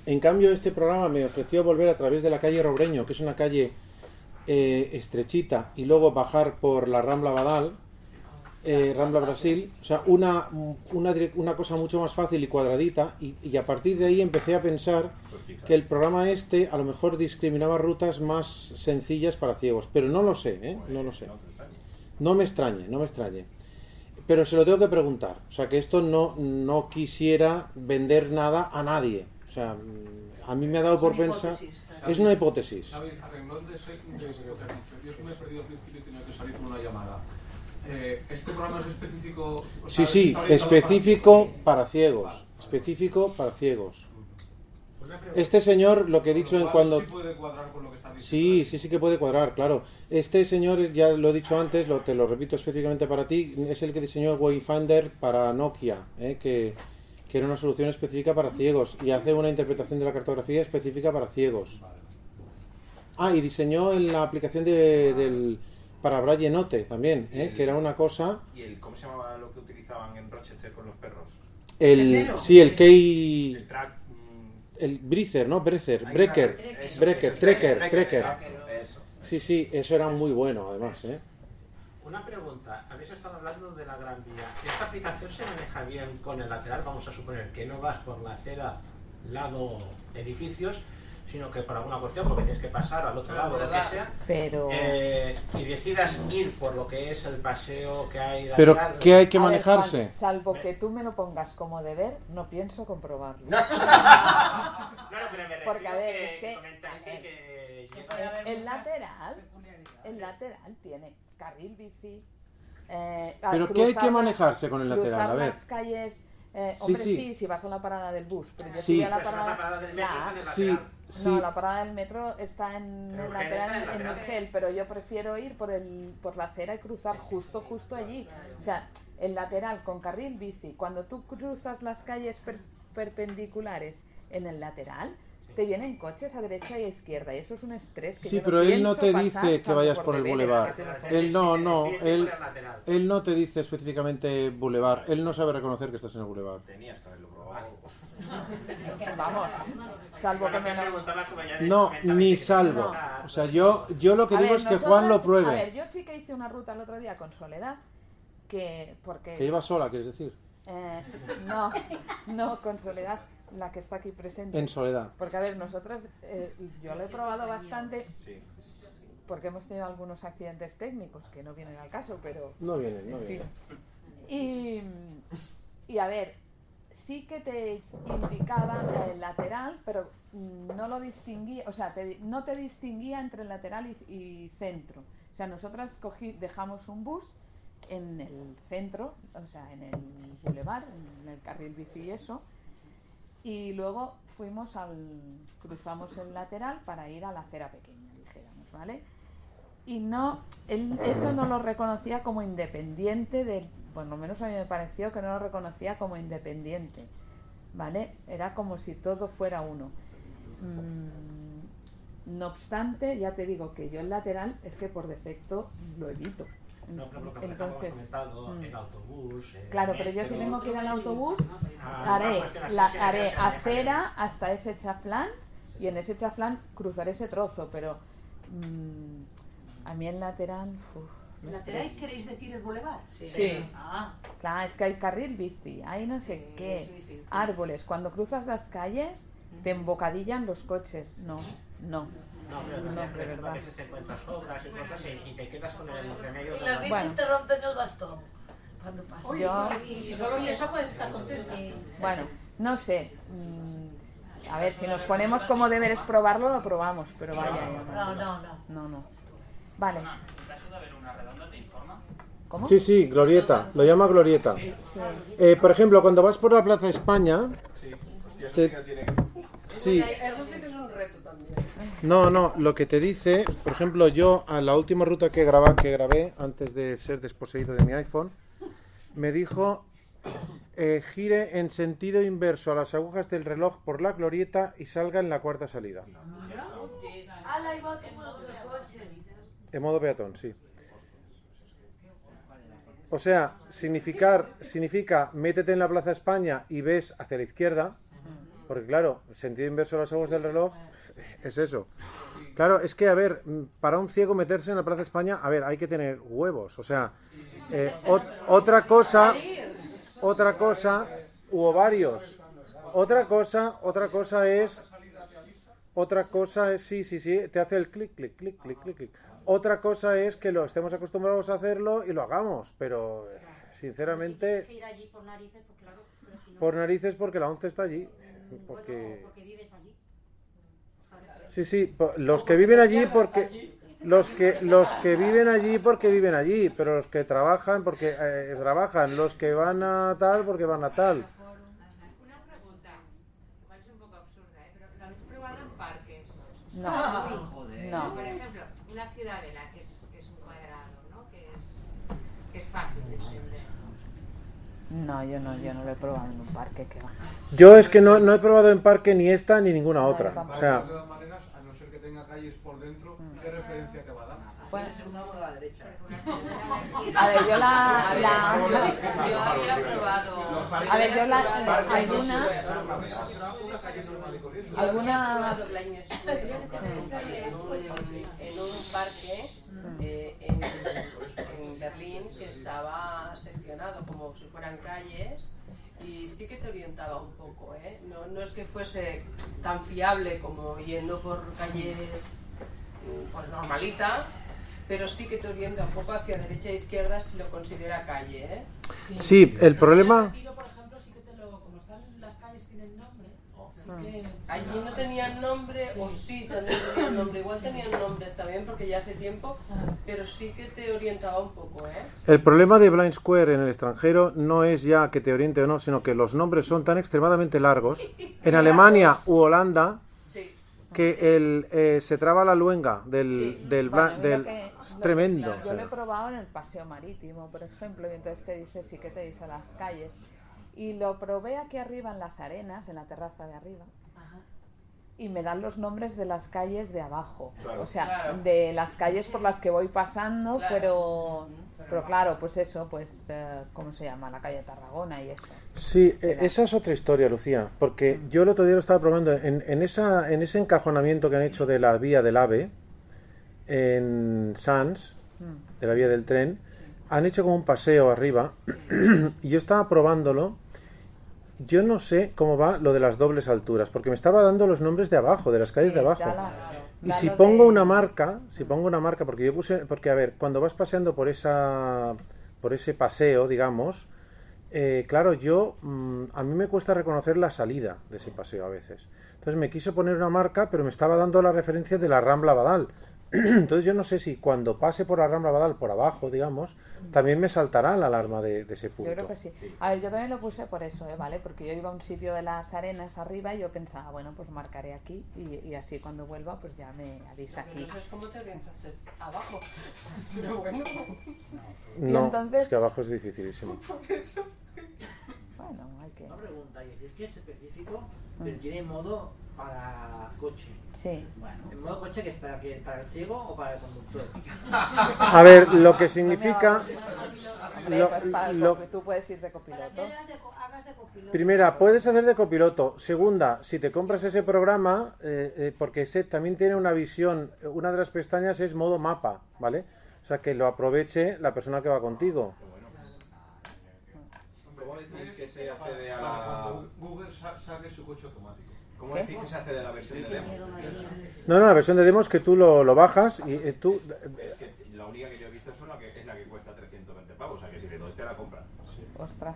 En cambio, este programa me ofreció volver a través de la calle Robreño, que es una calle eh, estrechita, y luego bajar por la Rambla Badal, eh, Rambla Brasil, o sea, una, una, direc- una cosa mucho más fácil y cuadradita, y, y a partir de ahí empecé a pensar que el programa este a lo mejor discriminaba rutas más sencillas para ciegos, pero no lo sé, ¿eh? No lo sé. No me extrañe, no me extrañe. Pero se lo tengo que preguntar. O sea, que esto no, no quisiera vender nada a nadie. O sea, mm, a mí me ha dado por pensar... Es una hipótesis. Xavi, a renglón de, ese- de eso que has dicho, yo es que me he perdido al principio y he tenido que salir por una llamada. Eh, ¿Este programa es específico? o Sí, sea, sí, orientado específico para ciegos. Específico para ciegos. Este señor, lo que he dicho en cuando... sí puede cuadrar con lo que está diciendo. Sí, sí, sí que puede cuadrar, claro. Este señor, ya lo he dicho antes, lo, te lo repito específicamente para ti, es el que diseñó Wayfinder para Nokia, ¿eh? que, que era una solución específica para ciegos y hace una interpretación de la cartografía específica para ciegos. Ah, y diseñó en la aplicación de, del para Braille Note también, ¿eh? que era una cosa... ¿Y el, cómo se llamaba lo que utilizaban en Rochester con los perros? El, sí, el key... El track. El Breezer, ¿no? Ahí Breaker. Eso, Breaker, eso, Trekker, Trekker, Trekker. exacto, eso. Sí, sí, eso era muy bueno además, ¿eh? Una pregunta, habéis estado hablando de la Gran Vía. ¿Esta aplicación se maneja bien con el lateral? Vamos a suponer que no vas por la acera lado edificios, sino que por alguna cuestión, porque tienes que pasar al otro lado, lo que sea, Pero... eh, y decidas ir por lo que es el paseo que hay Pero. ¿qué hay que ver, manejarse? Salvo que tú me lo pongas como deber, no pienso comprobarlo. No, no, pero me Porque, a ver, es que- comentáis, sí, que El, el lateral, el lateral tiene carril bici. eh, ¿Pero qué hay cruzar que manejarse con el lateral? cruzar A ver. las calles. Eh, hombre, sí. sí. si vas a la parada del bus, pero yo Sí. a la Pues parada, la parada del metro, Claro. está en Sí, el lateral. sí. No, la parada del metro está en En el Urgel lateral, está en el en. Urgel, pero yo prefiero ir por el por la acera y cruzar justo, justo allí. O sea, el lateral con carril bici. Cuando tú cruzas las calles per- perpendiculares en el lateral, te vienen coches a derecha y a izquierda y eso es un estrés que Sí, yo no pero él no te dice que vayas por el bulevar. Él no, no, él, él no te dice específicamente bulevar. Él no sabe reconocer que estás en el bulevar. Tenías que haberlo probado. Vamos, salvo que me. No, ni salvo. O sea, yo, yo lo que A digo ver, es que Juan lo nosotras- A pruebe. ver, yo sí que hice una ruta el otro día con Soledad, que... porque Que iba sola, quieres decir. Eh, no, no, con Soledad, la que está aquí presente. En Soledad. Porque, a ver, nosotras, eh, yo lo he probado bastante, Sí. porque hemos tenido algunos accidentes técnicos que no vienen al caso, pero... No vienen, no en fin. vienen. Y, y a ver, sí que te indicaba el lateral, pero no lo distinguía, o sea, te- no te distinguía entre el lateral y, y centro. O sea, nosotras cogí, dejamos un bus en el centro, o sea, en el bulevar, en el carril bici y eso, y luego fuimos al, cruzamos el lateral para ir a la acera pequeña, dijéramos, ¿vale? Y no, él eso no lo reconocía como independiente del, por lo menos a mí me pareció que no lo reconocía como independiente ¿vale? Era como si todo fuera uno. Mm, no obstante, ya te digo que yo el lateral es que por defecto lo evito. No, pero lo que hemos comentado, mm. el autobús. eh, Claro, pero yo si metro. tengo que ir al autobús, Ah, haré, que haré acera hasta ese chaflán y en ese chaflán cruzaré ese trozo, pero mm, a mí el lateral... uf, ¿Lateral queréis decir el bulevar? Sí. Ah, Claro, es que hay carril bici, hay no sé qué, árboles. Cuando cruzas las calles, te embocadillan los coches. No, no. No, pero No, también, a verdad. veces te encuentras obras y cosas y, y te quedas con el remedio Y las Bueno. te rompen el bastón cuando pasas. Oye, Yo- pues, y si solo eso puedes estar contenta. Bueno, no sé. mm, A ver, si nos ponemos como deberes probarlo, lo probamos, pero vaya. ya No, no, no. No, no. Vale. ¿Cómo? Sí, sí, glorieta, lo llama glorieta. Eh, por ejemplo, cuando vas por la Plaza España, Hostia, eso te- sí que tiene sí, Eso sí que es. No, no, lo que te dice, por ejemplo, yo a la última ruta que grabé, que grabé antes de ser desposeído de mi iPhone, me dijo eh, gire en sentido inverso a las agujas del reloj por la glorieta y salga en la cuarta salida. En modo peatón, sí. O sea, significar, significa métete en la Plaza España y ves hacia la izquierda, porque claro, sentido inverso a las aguas del reloj es eso. Claro, es que, a ver, mm, para un ciego meterse en la Plaza España, a ver, hay que tener huevos. O sea, eh, ot- otra cosa, otra cosa, u ovarios. Otra cosa, otra cosa es otra cosa es, sí, sí, sí, te hace el clic, clic, clic, clic, clic, clic. Otra cosa es que lo estemos acostumbrados a hacerlo y lo hagamos, pero eh, sinceramente, por narices porque la 11 está allí. Bueno, Porque, vives allí. sí, sí, los que viven allí porque... Los que, los que viven allí porque viven allí, pero los que trabajan porque eh, trabajan, los que van a tal porque van a tal. Una pregunta, que parece un poco absurda, ¿eh? pero ¿lo habéis probado en parques? No. Ah, Joder. No. Por ejemplo, una ciudadela que es, que es un cuadrado, ¿no? Que es, que es fácil de entender. No, yo no, yo no lo he probado en un parque, que va. Yo es que no, no he probado en parque ni esta ni ninguna otra. O sea, de todas maneras, a no ser que tenga calles por dentro, ¿qué referencia te va a dar? Bueno. A ver, yo la... La- Yo había probado. A ver, yo la... Alguna... Una calle normal y corriente. Yo había alguna- en un, en un parque eh, en, en Berlín que estaba seccionado como si fueran calles y sí que te orientaba un poco, ¿eh? No, no es que fuese tan fiable como yendo por calles pues normalitas, pero sí que te orienta un poco hacia derecha e izquierda si lo considera calle, ¿eh? Sí, el problema- Tiro, por ejemplo, sí que te lo. Como están las calles, tienen nombre. Sí Ah. que. Allí no tenían nombre, o sí también tenían nombre, igual tenían nombre también porque ya hace tiempo, pero sí que te orientaba un poco, ¿eh? El problema de Blind Square en el extranjero no es ya que te oriente o no, sino que los nombres son tan extremadamente largos. En Alemania u Holanda que el, eh, se traba la luenga del, del, Bueno, del- que- tremendo. o Yo sea. lo he probado en el paseo marítimo, por ejemplo, y entonces te dice, sí que te dice las calles. Y lo probé aquí arriba en las arenas, en la terraza de arriba. Y me dan los nombres de las calles de abajo. Claro. O sea, Claro. de las calles por las que voy pasando, Claro. pero, pero claro, pues eso, pues, eh, ¿cómo se llama? La calle Tarragona y eso. Sí, e- esa es otra historia, Lucía, porque yo el otro día lo estaba probando en, en, esa, en ese encajonamiento que han hecho de la vía del AVE en Sans, de la vía del tren, han hecho como un paseo arriba y yo estaba probándolo. Yo no sé cómo va lo de las dobles alturas, porque me estaba dando los nombres de abajo, de las calles Sí, de abajo. la- Y si pongo de- una marca, si pongo una marca, porque yo puse, porque a ver, cuando vas paseando por esa, por ese paseo, digamos, eh, claro, yo, mm, a mí me cuesta reconocer la salida de ese paseo a veces. Entonces me quise poner una marca, pero me estaba dando la referencia de la Rambla Badal. Entonces yo no sé si cuando pase por la Rambla Badal, por abajo, digamos, también me saltará la alarma de, de ese punto. Yo creo que sí. A ver, yo también lo puse por eso, ¿eh? ¿vale? Porque yo iba a un sitio de las arenas arriba y yo pensaba, bueno, pues marcaré aquí y, y así cuando vuelva, pues ya me avisa aquí. No sé cómo te orientaste abajo, pero bueno. No, entonces- es que abajo es dificilísimo. Por eso. bueno, hay que... Una pregunta, y decir que es específico, Mm. pero tiene modo para coche. Sí. Bueno, ¿el modo coche que es para, que, para el ciego o para el conductor? A ver, lo que significa... Lo- pues para el lo- tú puedes ir de copiloto. Primera, puedes hacer de copiloto. Segunda, si te compras ese programa, eh, eh, porque ese también tiene una visión, una de las pestañas es modo mapa, ¿vale? O sea, que lo aproveche la persona que va contigo. ¿Cómo decís que se accede a la... cuando Google sa- saque su coche automático. ¿Cómo decís que se accede a la versión de demo? No, no, la versión de demo es que tú lo, lo bajas y eh, tú... Es que la única que yo he visto es la que, es la que cuesta 320 pavos, o sea que si te doy te la compran. Ostras.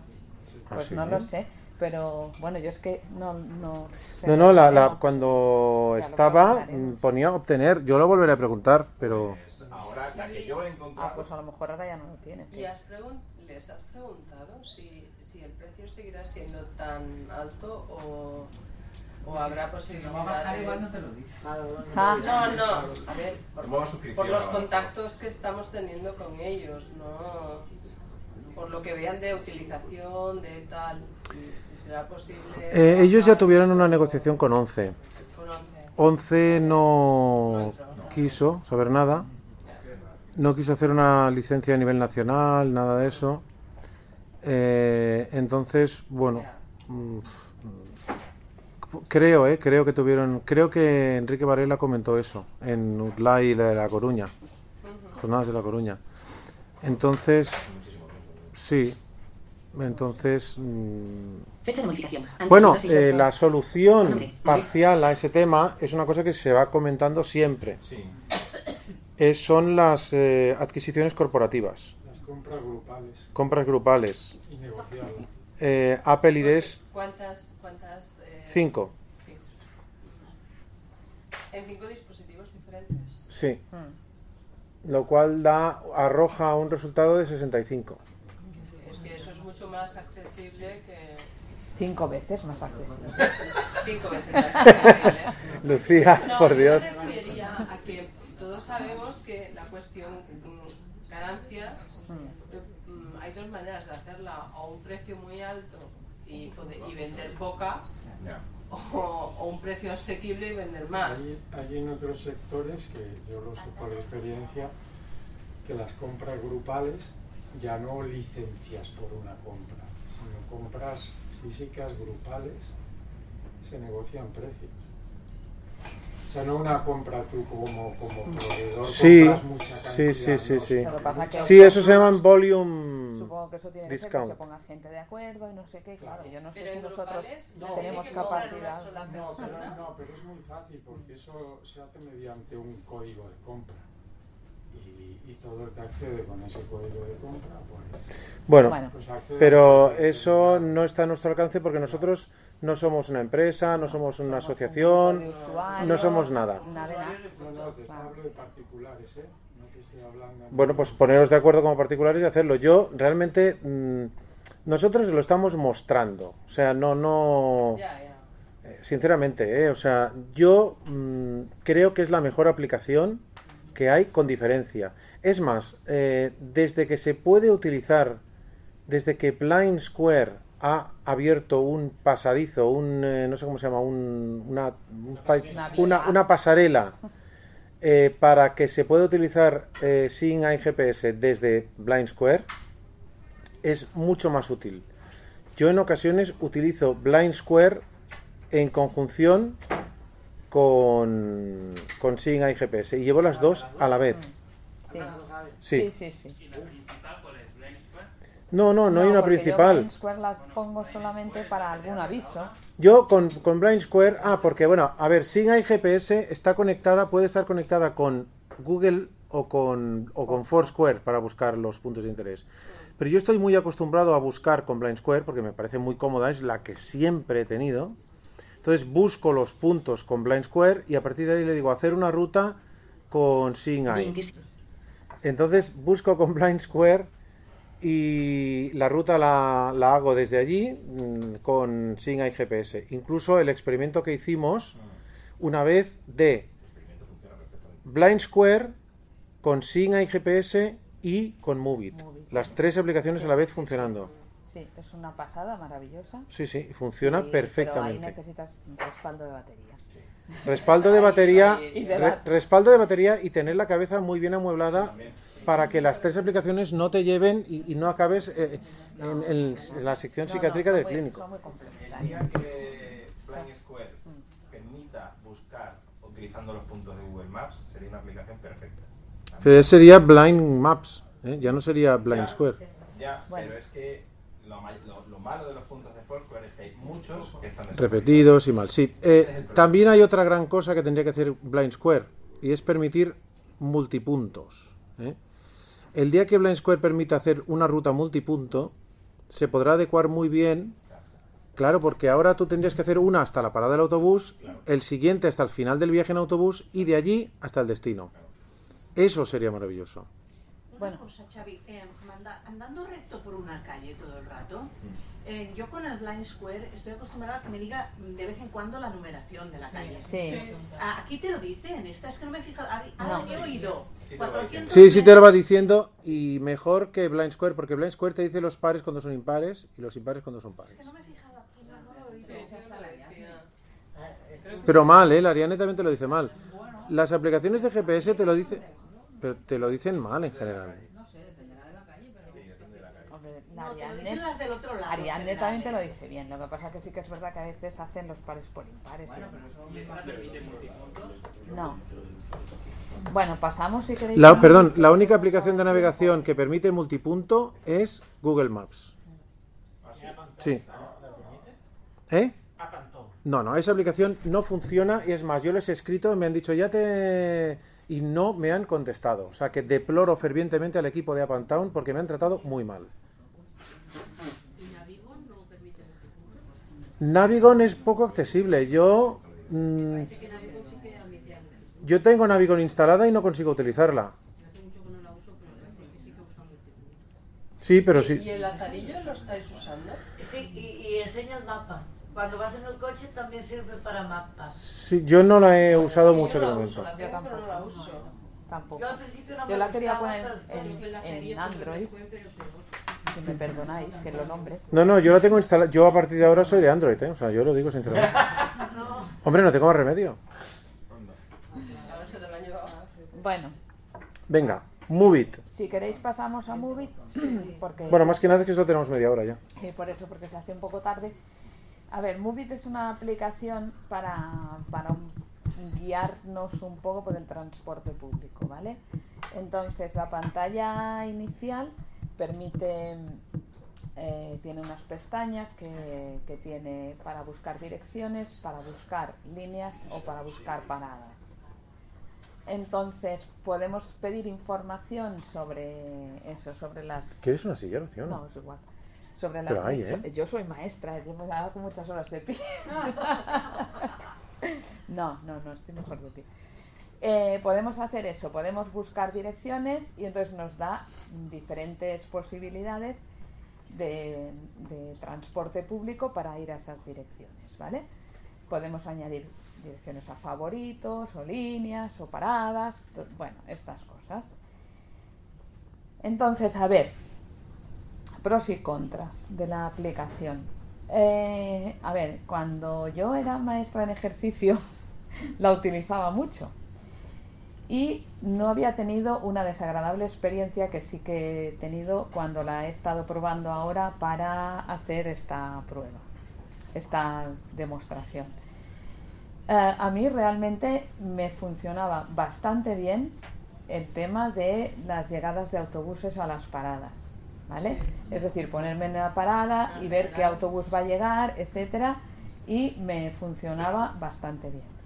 Ah, Pues sí, no lo sé, pero bueno, yo es que no... No, sé No, no, la, la- cuando Ya estaba mm, ponía obtener. Yo lo volveré a preguntar, pero... Ahora la que yo he encontrado... Ah, pues a lo mejor ahora ya no lo tiene. ¿Y has les has preguntado si, si el precio seguirá siendo tan alto o, o habrá Si lo va a bajar, posibilidades? igual no te lo dice. Ah. No, no, a ver, por, los contactos que estamos teniendo con ellos, no por lo que vean de utilización, de tal, si, si será posible. Eh, ellos ya tuvieron una negociación con 11. Con 11. 11 no quiso saber nada. No quiso hacer una licencia a nivel nacional, nada de eso. Eh, entonces, bueno, creo, eh, creo que tuvieron, creo que Enrique Varela comentó eso en UTLAI de La Coruña, Jornadas de La Coruña. Entonces, sí, entonces, mm, Fecha de modificación. Antes bueno, eh, la solución Nombre. parcial a ese tema es una cosa que se va comentando siempre. Sí. Es- son las eh, adquisiciones corporativas, Las compras grupales compras grupales. y negociables. Eh, Apple IDs ¿Cuántas? cuántas 5. En cinco dispositivos diferentes. Sí. Lo cual da arroja un resultado de 65. Es que eso es mucho más accesible que. Cinco veces más accesible. Cinco veces más accesible. Lucía, No, por yo Dios. Me refería a que todos sabemos que la cuestión mm, ganancias, eh, mm, hay dos maneras de hacerla: a un precio muy alto y, poder- y vender pocas, o, o un precio asequible y vender más. Hay, hay en otros sectores, que yo lo sé por experiencia, que las compras grupales ya no licencias por una compra, sino compras físicas grupales se negocian precios. Sea, no una compra tú como, como proveedor, Sí, compras mucha cantidad. sí, sí, sí, no, sí. Lo que pasa que Sí, eso se llaman volume Supongo que eso tiene que ser que discount. se ponga gente de acuerdo y no sé qué, claro. Yo no sé Pero si en nosotros la tenemos capacidad. No, pero, no, pero es muy fácil porque eso se hace mediante un código de compra. Y, y todo el que accede con ese código de compra, pues. Bueno, pues pero eso no está a nuestro alcance porque nosotros no somos una empresa, no somos una asociación, no somos nada. ¿eh? Bueno, pues poneros de acuerdo como particulares y hacerlo. Yo realmente mm, nosotros lo estamos mostrando, o sea, no no eh, sinceramente, eh, o sea, yo mm, creo que es la mejor aplicación que hay con diferencia. Es más, eh, desde que se puede utilizar, desde que Blind Square ha abierto un pasadizo, un eh, no sé cómo se llama, un- una, un pa- Una una, pasarela eh, para que se pueda utilizar eh, sin GPS desde Blind Square, es mucho más útil. Yo en ocasiones utilizo Blind Square en conjunción con, con Seeing Eye GPS y llevo las dos a la vez. Sí. Sí. sí, sí, sí. ¿Y la principal cuál es? ¿Blind No, no, no hay una porque Yo principal. Blind Square la pongo solamente para algún aviso. Yo con, con Blind Square, ah, porque bueno, a ver, Eye GPS está conectada, puede estar conectada con Google o con, o con Foursquare para buscar los puntos de interés. Pero yo estoy muy acostumbrado a buscar con Blind Square porque me parece muy cómoda, es la que siempre he tenido. Entonces busco los puntos con Blind Square y a partir de ahí le digo hacer una ruta con Eye. Entonces busco con Blind Square y la ruta la, la hago desde allí mm, con Seeing Eye GPS. Incluso el experimento que hicimos una vez de Blind Square con Seeing Eye GPS y con Movit. Las tres aplicaciones a la vez funcionando. Sí, es una pasada maravillosa. Sí, sí, funciona Sí, perfectamente. Pero ahí necesitas respaldo de batería. Respaldo de batería, Y de re- respaldo de batería y tener la cabeza muy bien amueblada para que las tres aplicaciones no te lleven y, y no acabes eh, en, en la sección psiquiátrica del muy- clínico. El día que Blind Square permita buscar utilizando los puntos de Google Maps, sería una aplicación perfecta. Pero sería Blind Maps, ¿eh? ya no sería Blind Square. Ya, Bueno. pero es que lo, lo- lo malo de los puntos de Foursquare es que hay muchos que están Repetidos y mal. Sí. Eh, también hay otra gran cosa que tendría que hacer Blind Square y es permitir multipuntos. ¿eh? El día que Blind Square permita hacer una ruta multipunto, se podrá adecuar muy bien. Claro, porque ahora tú tendrías que hacer una hasta la parada del autobús, el siguiente hasta el final del viaje en autobús y de allí hasta el destino. Eso sería maravilloso. Una cosa, Xavi, eh, andando recto por una calle todo el rato, eh, yo con el Blind Square estoy acostumbrada a que me diga de vez en cuando la numeración de la calle. Sí. Ah, Aquí te lo dicen, esta es que no me he fijado, ah, No. he oído. 400 Sí, sí te lo va diciendo y mejor que Blind Square, porque Blind Square te dice los pares cuando son impares y los impares cuando son pares. Pero mal, ¿eh? La Ariane también te lo dice mal. Las aplicaciones de GPS te lo dicen, pero te lo dicen mal en general. No, te lo Ariadne, dicen las del otro lado, en Ariadne general, también te ¿eh? lo dice bien. Lo que pasa que sí que es verdad que a veces hacen los pares por impares. Bueno, ¿eh? pero eso ¿Y esta permite multipuntos? No. Bueno, pasamos si queréis. La, a- perdón, la única aplicación de navegación que permite multipunto es Google Maps. Sí. ¿Eh? No, no, esa aplicación no funciona y es más, yo les he escrito y me han dicho ya te... y no me han contestado. O sea que deploro fervientemente al equipo de Up and Town porque me han tratado muy mal. Navigon es poco accesible. Yo... mm, yo tengo Navigon instalada y no consigo utilizarla. Sí, pero ¿Y sí. el lazarillo lo estáis usando? Sí, y, y enseña el mapa. Cuando vas en el coche también sirve para mapas. sí, yo no la he usado Sí, mucho yo de la momento. la pero no la uso. Tampoco. Yo al principio no Yo la quería poner en, después- en Android. Si me perdonáis que lo nombre. No, no, yo la tengo instalada. Yo a partir de ahora soy de Android, ¿eh? O sea, yo lo digo sinceramente. Hombre, no tengo más remedio. Bueno, Venga, Move It. si queréis pasamos a Movie. Porque Bueno, más que nada es que solo tenemos media hora ya. Y por eso, porque se hace un poco tarde. A ver, Movit es una aplicación para, para un- guiarnos un poco por el transporte público, ¿vale? Entonces, la pantalla inicial permite, eh, tiene unas pestañas que, que tiene para buscar direcciones, para buscar líneas o para buscar paradas. Entonces, podemos pedir información sobre eso, sobre las... ¿Quieres una silla, Rocío? No, es igual. Sobre las Pero hay, ¿eh? Yo soy maestra, yo me hago muchas horas de pie. no, no, no, estoy mejor de pie. Eh, podemos hacer eso, podemos buscar direcciones y entonces nos da diferentes posibilidades de, transporte público para ir a esas direcciones, ¿vale? Podemos añadir direcciones a favoritos o líneas o paradas, bueno, estas cosas. Entonces, a ver, pros y contras de la aplicación. Eh, a ver, cuando yo era maestra en ejercicio, la utilizaba mucho y no había tenido una desagradable experiencia que sí que he tenido cuando la he estado probando ahora para hacer esta prueba, esta demostración. Eh, a mí realmente me funcionaba bastante bien el tema de las llegadas de autobuses a las paradas, ¿vale? Es decir, ponerme en la parada y ver qué autobús va a llegar, etcétera, y me funcionaba bastante bien.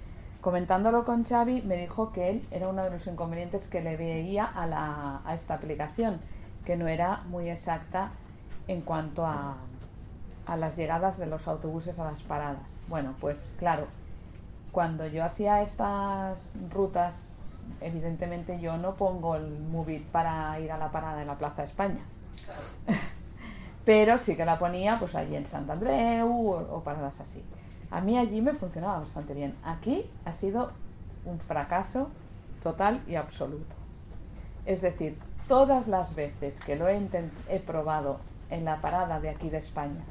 Comentándolo con Xavi, me dijo que él era uno de los inconvenientes que le veía a, la- a esta aplicación, que no era muy exacta en cuanto a, a las llegadas de los autobuses a las paradas. Bueno, pues claro, cuando yo hacía estas rutas, evidentemente yo no pongo el Movit para ir a la parada de la Plaza España. Pero sí que la ponía pues allí en Sant Andreu o, o paradas así. A mí allí me funcionaba bastante bien. Aquí ha sido un fracaso total y absoluto. Es decir, todas las veces que lo he, probado en la parada de aquí de España,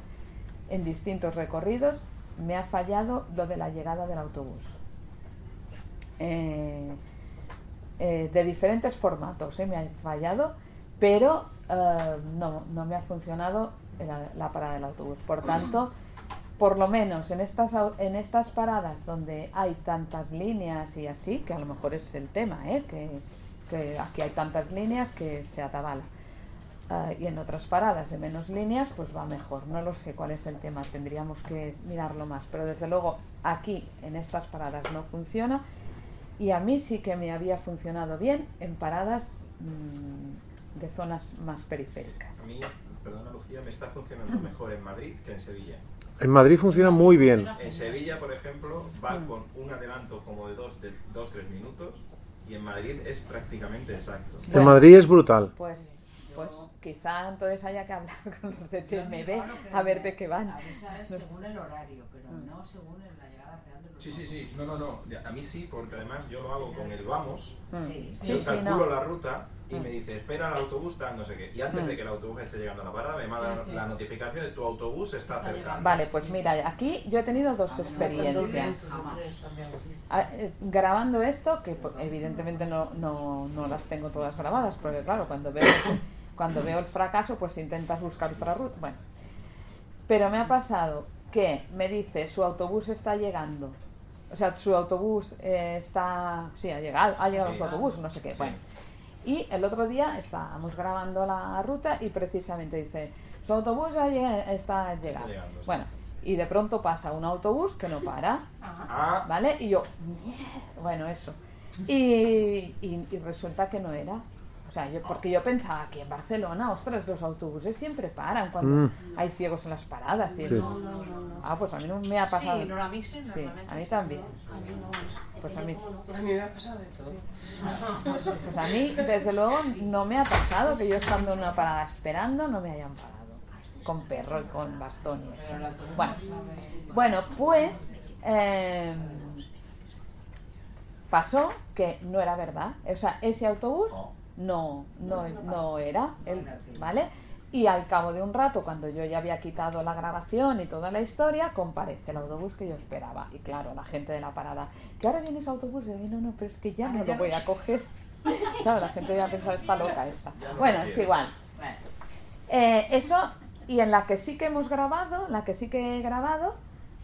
en distintos recorridos, me ha fallado lo de la llegada del autobús. Eh, eh, de diferentes formatos eh, me ha fallado, pero eh, no, no me ha funcionado la parada del autobús. Por tanto, por lo menos en estas, en estas paradas donde hay tantas líneas y así, que a lo mejor es el tema, ¿eh? que, que aquí hay tantas líneas que se atabala. Ah, y en otras paradas de menos líneas, pues va mejor. No lo sé cuál es el tema, tendríamos que mirarlo más. Pero desde luego aquí, en estas paradas, no funciona. Y a mí sí que me había funcionado bien en paradas mm, de zonas más periféricas. A mí, perdona Lucía, me está funcionando mejor en Madrid que en Sevilla. En Madrid funciona muy bien. En Sevilla, por ejemplo, va con un adelanto como de 2 de dos, tres minutos y en Madrid es prácticamente exacto. En Madrid es brutal. Pues, pues quizá entonces haya que hablar con los de TMB a ver de qué van. No según el horario, pero Mm. no según la llegada real de los Sí, sí, sí, no, no, no, Ya, a mí sí, porque además yo lo hago con el vamos, Mm. Sí, yo sí, sí, calculo no. la ruta y Mm. me dice, espera el autobús, tal, no sé qué. Y antes Mm. de que el autobús esté llegando a la parada, me manda la notificación de tu autobús está acercando. Vale, pues mira, aquí yo he tenido dos experiencias. Ah, eh, grabando esto, que evidentemente no, no, no las tengo todas grabadas, porque claro, cuando veo, cuando veo el fracaso, pues intentas buscar otra ruta. Bueno, pero me ha pasado que me dice su autobús está llegando. O sea, su autobús eh, está. Sí, ha llegado, ha llegado Sí. su autobús, no sé qué. Sí. Bueno. Y el otro día estábamos grabando la ruta y precisamente dice: su autobús llega- está llegando. Bueno, y de pronto pasa un autobús que no para. Ah, ¿Vale? Y yo, "Mierda". bueno, eso. Y, y- y resulta que no era. O sea, yo, porque yo pensaba que en Barcelona, ostras, los autobuses siempre paran cuando Mm. hay ciegos en las paradas. Y Sí. no, Ah, pues a mí no me ha pasado. Sí, no, a mí sí, Sí, normalmente a mí también. A mí no. Pues a mí, A mí me ha pasado de todo. pues a mí, desde luego, no me ha pasado que yo estando en una parada esperando no me hayan parado. Con perro y con bastón y eso. Bueno, bueno pues eh, pasó que no era verdad. O sea, ese autobús no, no, no era, el, ¿vale? Y al cabo de un rato, cuando yo ya había quitado la grabación y toda la historia, comparece el autobús que yo esperaba. Y claro, la gente de la parada, que ahora viene ese autobús, y yo, no, no, pero es que ya no lo voy a coger. Claro, la gente ya pensaba, está loca esta. Bueno, es igual. Eh, eso, y en la que sí que hemos grabado, la que sí que he grabado,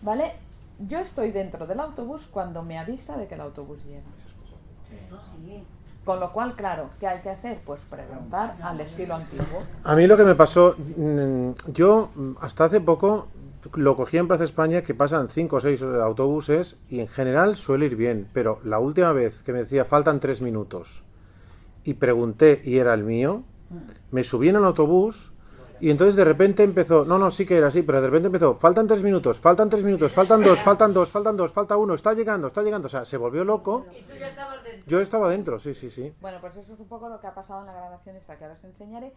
¿vale? Yo estoy dentro del autobús cuando me avisa de que el autobús llega. Con lo cual, claro, ¿qué hay que hacer? Pues preguntar al estilo antiguo. A mí lo que me pasó, mm, yo mm, hasta hace poco lo cogí en Plaza España que pasan 5 o 6 autobuses y en general suele ir bien, pero la última vez que me decía faltan 3 minutos y pregunté y era el mío, me subí en el autobús y entonces de repente empezó, no, no, sí que era así, pero de repente empezó, faltan 3 minutos, faltan 3 minutos, faltan 2, faltan 2, faltan 2, falta 1, está llegando, está llegando, o sea, se volvió loco. Y tú ya estabas dentro. Yo estaba dentro, sí, sí, sí. Bueno, pues eso es un poco lo que ha pasado en la grabación esta que ahora os enseñaré,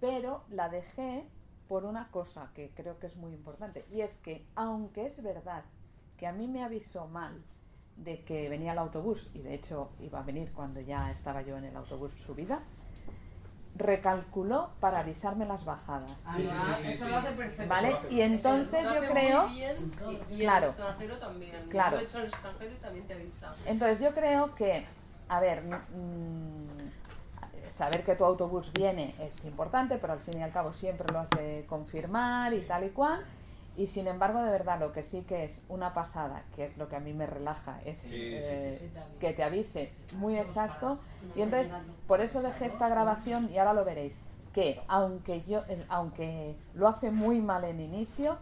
pero la dejé por una cosa que creo que es muy importante, y es que aunque es verdad que a mí me avisó mal de que venía el autobús, y de hecho iba a venir cuando ya estaba yo en el autobús subida, recalculó para avisarme las bajadas. Sí, sí, sí, sí, eso sí. lo hace perfecto. ¿Vale? Y entonces yo creo... muy bien y, y Claro. el extranjero también. Claro. Yo lo he hecho en el extranjero y también te avisa. Entonces yo creo que, a ver, mm, saber que tu autobús viene es importante, pero al fin y al cabo siempre lo has de confirmar y tal y cual. Y sin embargo, de verdad, lo que sí que es una pasada, que es lo que a mí me relaja, es Sí, sí, eh, sí, que te avise muy exacto. Y entonces, por eso dejé esta grabación y ahora lo veréis, que aunque yo, eh, aunque lo hace muy mal en inicio,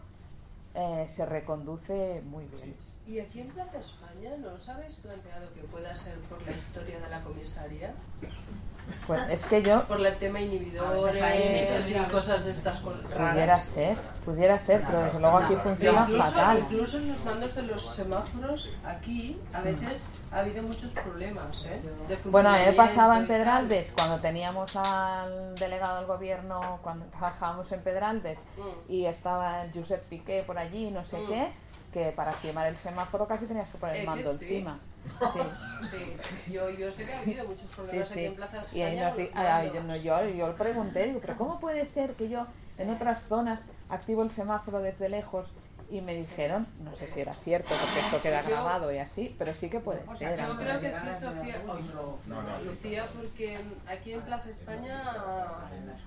eh, se reconduce muy bien. ¿Y aquí en Plaza España no os habéis planteado que pueda ser por la historia de la comisaría? Pues es que yo Por el tema inhibidores y cosas de estas raras. Pudiera ser, pudiera ser, pero desde luego aquí funciona incluso, fatal. Incluso en los mandos de los semáforos, aquí a veces ha habido muchos problemas. ¿eh? De Bueno, a mí me pasaba en. Pedralbes, cuando teníamos al delegado del gobierno, cuando trabajábamos en Pedralbes, Mm. y estaba el Josep Piqué por allí, no sé Mm. qué, que para quemar el semáforo casi tenías que poner el Eh, que mando sí. encima. Sí. Sí, yo, yo sé que ha habido muchos Sí, problemas aquí en Plaza Y ahí España nos ah, yo, no, yo, yo le pregunté, digo, pero ¿cómo puede ser que yo en otras zonas activo el semáforo desde lejos? Y me dijeron, no sé si era cierto, porque esto queda grabado y así, pero sí que puede ser. Yo creo que sí, Sofía. Oy, No, no. Lucía, porque aquí en Plaza España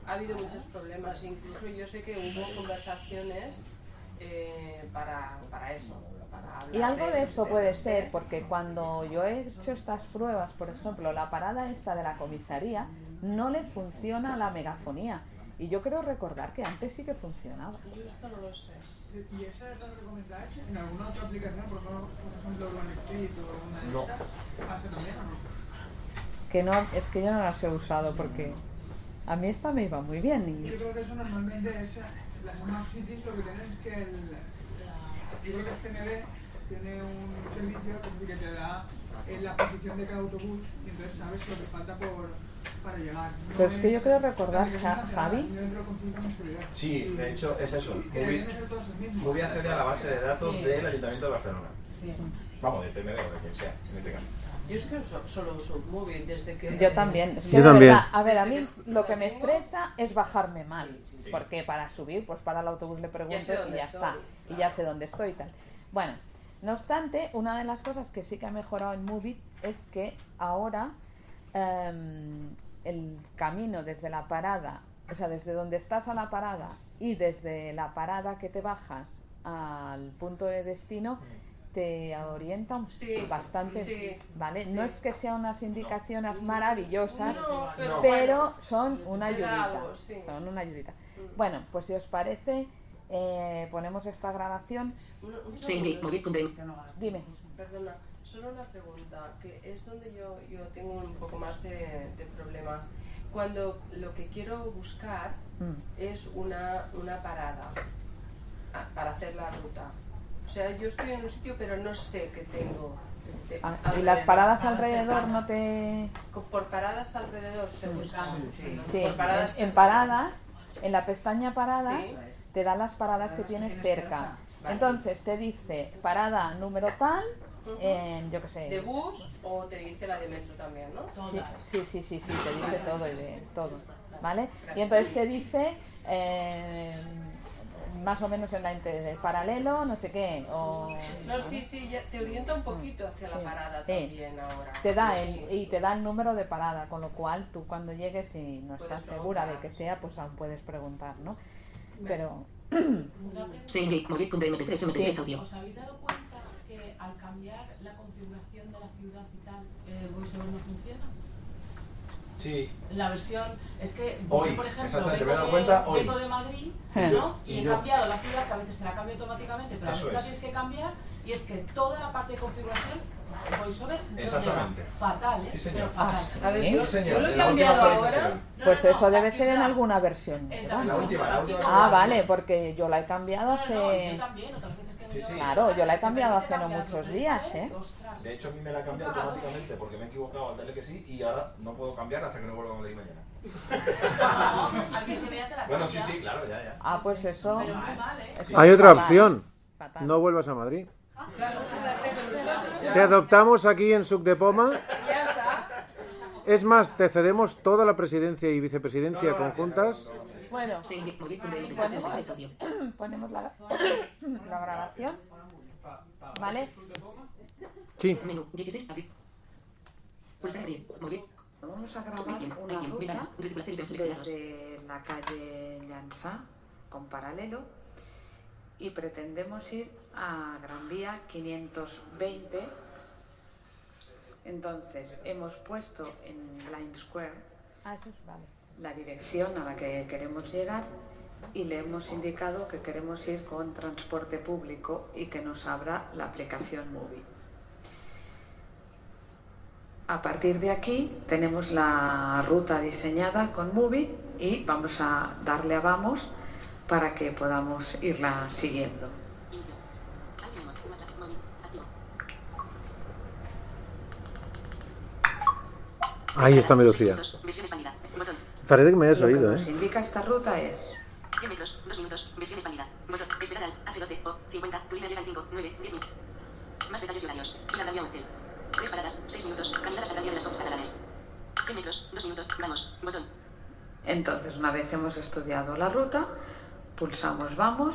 ha habido muchos problemas. Incluso yo sé que hubo conversaciones eh, para, para eso. Para hablar Y algo de esos esto puede ser, ¿eh? porque cuando yo he hecho estas pruebas, por ejemplo, la parada esta de la comisaría, no le funciona la megafonía. Y yo creo recordar que antes sí que funcionaba. Yo esto no lo sé. ¿Y esa es la que comentáis? ¿En alguna otra aplicación, por ejemplo, por ejemplo Urban Street o una de? ¿Hace también o no? Que no, es que yo no las he usado porque a mí esta me iba muy bien. Yo Y, creo que eso normalmente es, las Smart Cities lo que tienen es que el, yo creo que este TNB tiene un servicio que, te da eh, la posición de cada autobús y entonces sabes lo que falta por, para llegar. No Pero es que yo creo recordar, Javi. en. Sí, de hecho es eso. Movie, accede a la base de datos Sí. del Ayuntamiento de Barcelona. Sí. Vamos, de TMD o de quien sea, en este caso. Yo es que uso- solo uso Movie desde que... yo también. Es que Yo también. verdad, a ver, a mí lo que me estresa es bajarme mal. Porque para subir, pues para el autobús le pregunto y ya estoy, está. Y ya sé dónde estoy y tal. Bueno, no obstante, una de las cosas que sí que ha mejorado en Movit es que ahora em, el camino desde la parada, o sea, desde donde estás a la parada y desde la parada que te bajas al punto de destino, te orienta un- Sí, bastante, sí, ¿vale? sí. No es que sean unas indicaciones maravillosas, No, pero pero bueno, son una ayudita. algo. Son una ayudita. Bueno, pues si os parece, eh, ponemos esta grabación. Sí. Dime. Perdona, solo una pregunta, que es donde yo, yo tengo un poco más de, de problemas. Cuando lo que quiero buscar Mm. es una, una parada ah, para hacer la ruta. O sea, yo estoy en un sitio pero no sé qué tengo. Ah, ¿Y las paradas alrededor no te...? Por paradas alrededor se busca. Sí, Por paradas en, en paradas, en la pestaña paradas, Sí. te dan las paradas que tienes cerca. Vale. Entonces te dice parada número tal, en, yo qué sé... ¿De bus o te dice la de metro también, no? Sí, sí, sí, sí, sí, te dice todo y de todo, ¿vale? Y entonces te dice eh, más o menos en la inter- paralelo, no sé qué, o No, sí, sí, ya te orienta un poquito hacia la Sí. parada Sí. también ahora. te da el y te da el número de parada, con lo cual tú cuando llegues y no Puedes estás segura de que sea, pues aún puedes preguntar, ¿no? Pero. Sí, Movit.mp3, MP3 Sí. audio. ¿Os habéis dado cuenta que al cambiar la configuración de la ciudad y tal, el VoiceOver no funciona? Sí. La versión, es que Hoy, yo, por ejemplo, vengo, me he dado de, cuenta hoy. vengo de Madrid, Eh. ¿no? Y, Y he yo. cambiado la ciudad, que a veces te la cambia automáticamente, pero a Eso veces la es. tienes que cambiar, y es que toda la parte de configuración, VoiceOver Exactamente. Fatal, ¿eh? Sí, señor. Pero fatal. Ah, A ver, ¿sí? yo, Sí, señor, yo lo he en la cambiado ahora. pues no, eso no, debe aquí ser en alguna versión. Nueva, la La ¿no? última, la última. Ah, vale, porque yo la he cambiado No, no, no, hace yo también, que me Sí, lo- sí. Claro, yo la he cambiado hace no muchos días, ¿eh? De hecho, a mí me la ha cambiado automáticamente porque me he equivocado al darle que sí y ahora no puedo cambiar hasta que no vuelva a Madrid mañana. Bueno, sí, sí, claro, ya, ya. Ah, pues eso. ¿eh? eso Hay es otra fatal, opción. fatal. No vuelvas a Madrid. Nosotros. Te adoptamos aquí en Suc de Poma. Ya está. Es más, te cedemos toda la presidencia y vicepresidencia conjuntas. Bueno, Sí, Movit.mp3, ponemos, MP3 audio. ponemos la, la grabación, ¿vale? Sí. Menú 16, abrir. Pulsar abrir. Vamos a grabar una ruta desde la calle Llançà con paralelo y pretendemos ir a Gran Vía 520. Entonces hemos puesto en Line Square la dirección a la que queremos llegar y le hemos indicado que queremos ir con transporte público y que nos abra la aplicación Movie. A partir de aquí tenemos la ruta diseñada con Movie y vamos a darle a vamos para que podamos irla siguiendo. Móvil. Ahí está mi Parece que me hayas Lo que oído, nos ¿eh? indica esta ruta es 10 metros. 2 minutos. Versión expandida. Botón. Esperar al H12 o 50. Tu línea llega en 5, 9, 10 minutos. Más detalles y horarios. A Urgel. Tres paradas, seis minutos. Caminar cambio de las boxes catalanes. 100 metros, dos minutos. Vamos. Botón. Entonces, una vez hemos estudiado la ruta, pulsamos vamos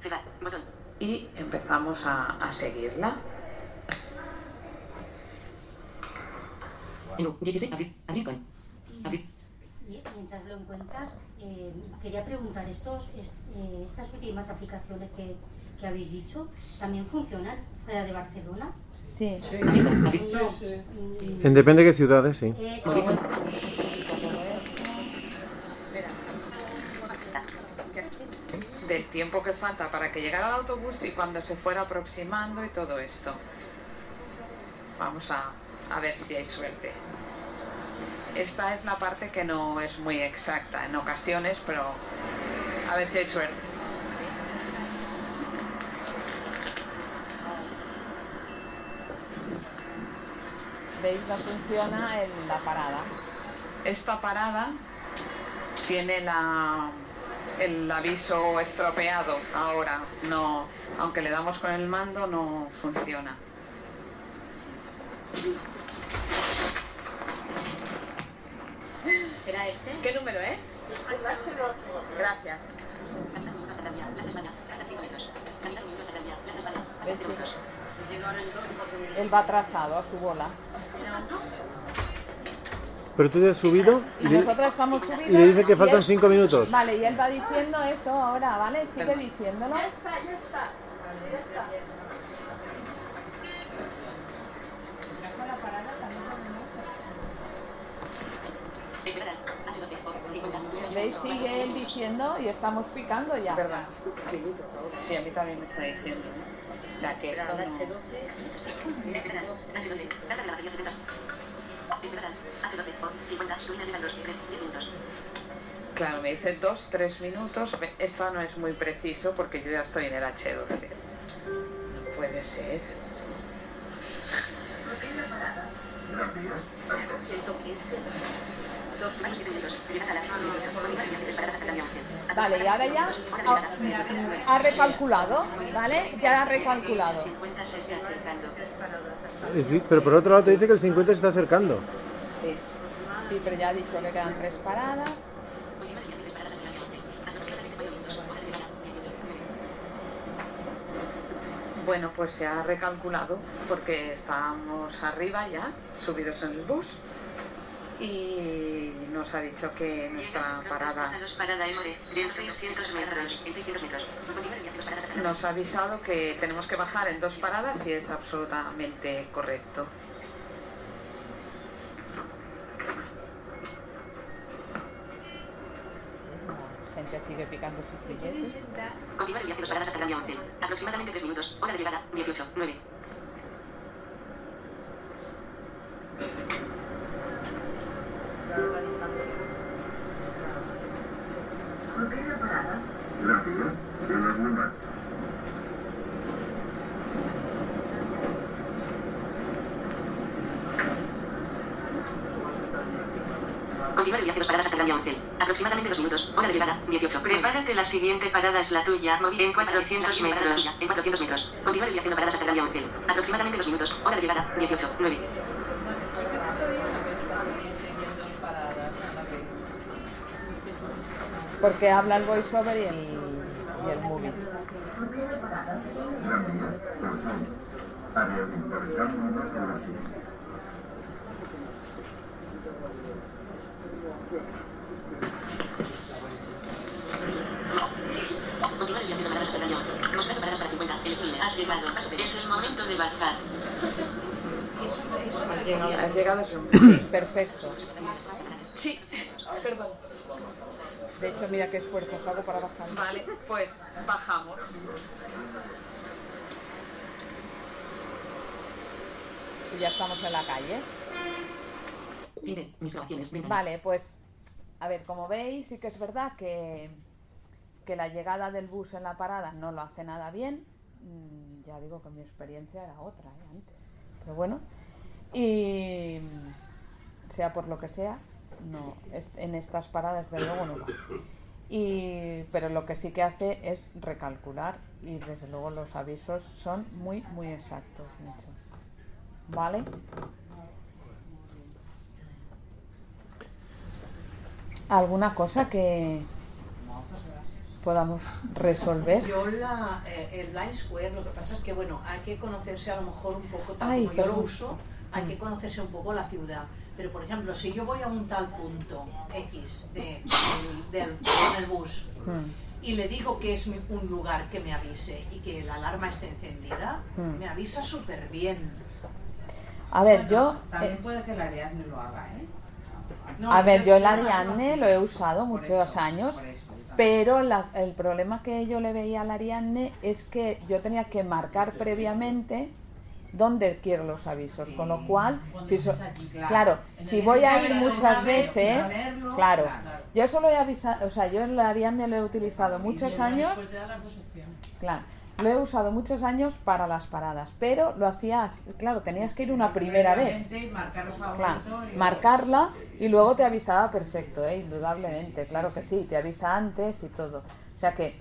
Cerrar. Botón. y empezamos a, a seguirla. Menú. 16. Abrir. Abrir con. Mientras lo encuentras, eh, quería preguntar, estos, est- eh, estas últimas aplicaciones que, que habéis dicho, ¿también funcionan fuera de Barcelona? Sí. Sí. Sí, sí. En depende de qué ciudades, sí. Eso. Del tiempo que falta para que llegara el autobús y cuando se fuera aproximando y todo esto. Vamos a, a ver si hay suerte. Esta es la parte que no es muy exacta en ocasiones, pero a ver si hay suerte. ¿Veis? No funciona en la parada. Esta parada tiene la, el aviso estropeado ahora. No, aunque le damos con el mando, no funciona. ¿Será este? ¿Qué número es? Gracias. Caminar minutos hasta Gran Vía. Plaza España. Faltan 5 metros. Caminar minutos hasta Gran Vía. Plaza España. Faltan ¿Ves? 5 minutos. Él va atrasado a su bola. Pero tú te has subido y Y le, nosotros estamos subidos. y le dice que faltan él- 5 minutos. Vale, y él va diciendo eso ahora, ¿vale? Sigue diciéndolo. Ya está, ya está. Ya está. Vas a la parada también Esperar. H12. O 50. ¿Veis? Sigue él diciendo y estamos picando ya. ¿Verdad? Sí, a mí también me está diciendo. O sea, que esto no... Esperar. H12. Data de la batería 70. Esperar. H12. O 50. Ruina de 2. 3. 10 minutos. Claro, me dice dos, tres minutos. Ve, Esto no es muy preciso porque yo ya estoy en el H12. No puede ser. Vale, y ahora ya ha, ha recalculado, ¿vale? Ya ha recalculado. 50 se está acercando. Es decir, pero por otro lado te dice que el 50 se está acercando. Sí. Sí, pero ya ha dicho que quedan tres paradas. Continuar y hacer paradas hasta Gran Vía 11. Aproximadamente 4 minutos. Hora de llegada. 18. 9. Bueno, pues se ha recalculado porque estamos arriba ya, subidos en el bus. Y nos ha dicho que nuestra parada Pasados parada S. En 600 metros. En 600 metros. Continuar y hacer paradas hasta Gran Vía nos ha avisado que tenemos que bajar en dos paradas y es absolutamente correcto. La gente sigue picando sus billetes. Continuar y hacer paradas hasta Gran 11. Aproximadamente 3 minutos. Hora de llegada. 18. 9. Continuar el viaje dos paradas hasta Gran Vía 11. Aproximadamente 2 minutos. Hora de llegada. 18. Prepárate, la siguiente parada es la tuya. Móvil en 400 metros. En 400 metros. Continuar el viaje no paradas hasta Gran Vía 11. Aproximadamente 2 minutos. Hora de llegada. 18. 9. Porque habla el voiceover y el, y el movie. Continuar el viaje no paradas hasta Gran Vía 11. Mostrar paradas para 50. Elegirle. Has llegado. Es el momento de bajar. Has llegado, has a perfecto. Sí, perdón. De hecho, mira qué esfuerzos hago para bajar. Vale, pues bajamos. Y ya estamos en la calle. De mis. Ventana. Vale, pues a ver, como veis, sí que es verdad que, que la llegada del bus en la parada no lo hace nada bien. Mm, Ya digo que mi experiencia era otra ¿eh? antes. Pero bueno, y sea por lo que sea, no, en estas paradas de luego no va. Y, pero lo que sí que hace es recalcular y desde luego los avisos son muy, muy exactos. Nacho. ¿vale? ¿Alguna cosa que podamos resolver? Yo la, eh, el blind square, lo que pasa es que bueno, hay que conocerse a lo mejor un poco, tal Ay, como yo lo uso, hay que conocerse un poco la ciudad. Pero por ejemplo, si yo voy a un tal punto X de, del, del- bus Mm. y le digo que es un lugar que me avise y que la alarma esté encendida, Mm. me avisa súper bien. A ver, yo... También eh, puede que el Ariadne lo haga, ¿eh? a ver, yo el Ariadne lo he usado muchos años, pero la- el problema que yo le veía al Ariadne es que yo tenía que marcar previamente dónde quiero los avisos, con lo cual, si so- claro. si voy a ir muchas veces, verlo, claro, claro. yo solo he avisado, o sea, yo el Ariadne lo he utilizado muchos años. Claro, lo he usado muchos años para las paradas, pero lo hacías, claro, tenías que ir una primera vez. Marcarlo Claro, marcarla y luego te avisaba perfecto, ¿eh? indudablemente, claro que sí, te avisa antes y todo. O sea que,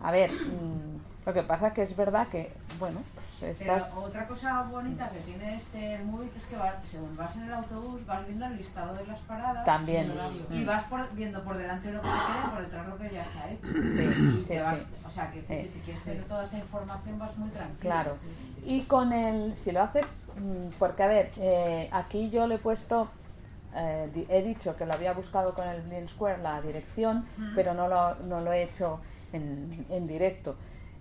a ver, mm, lo que pasa que es verdad que, bueno, Pero otra cosa bonita que tiene este móvil es que va- según vas en el autobús vas viendo el listado de las paradas También. y Mm. vas por- viendo por delante lo que te queda y por detrás lo que ya está hecho. Sí, Y sí, vas- sí. O sea, que, sí, si quieres tener toda esa información vas muy tranquilo. Claro. Y con el, si lo haces, mm, porque a ver, eh, aquí yo le he puesto, eh, he dicho que lo había buscado con el Blind Square la dirección, pero no lo, no lo he hecho en, en directo.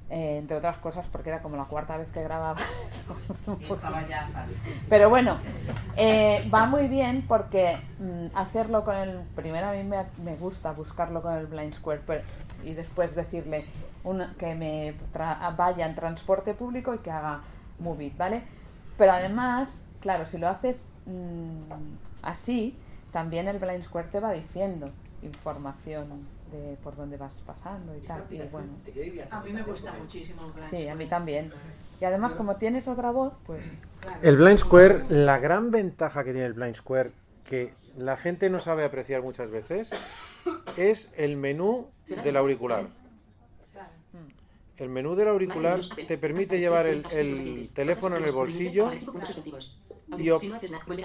Eh, entre otras cosas porque era como la cuarta vez que grababa. Estaba ya Pero bueno, eh, va muy bien porque mm, hacerlo con el. Primero a mí me, me gusta buscarlo con el Blind Square pero- y después decirle una- que me tra- vaya en transporte público y que haga Move It, ¿vale? Pero además, claro, si lo haces mm, así, también el Blind Square te va diciendo información de por dónde vas pasando y tal. Y bueno. A mí me gusta muchísimo el blind Sí, a square. mí también. Y además, como tienes otra voz, pues. El Blind Square, la gran ventaja que tiene el Blind Square, que la gente no sabe apreciar muchas veces, es el menú del auricular. El menú del auricular te permite llevar el, el teléfono en el bolsillo y, op-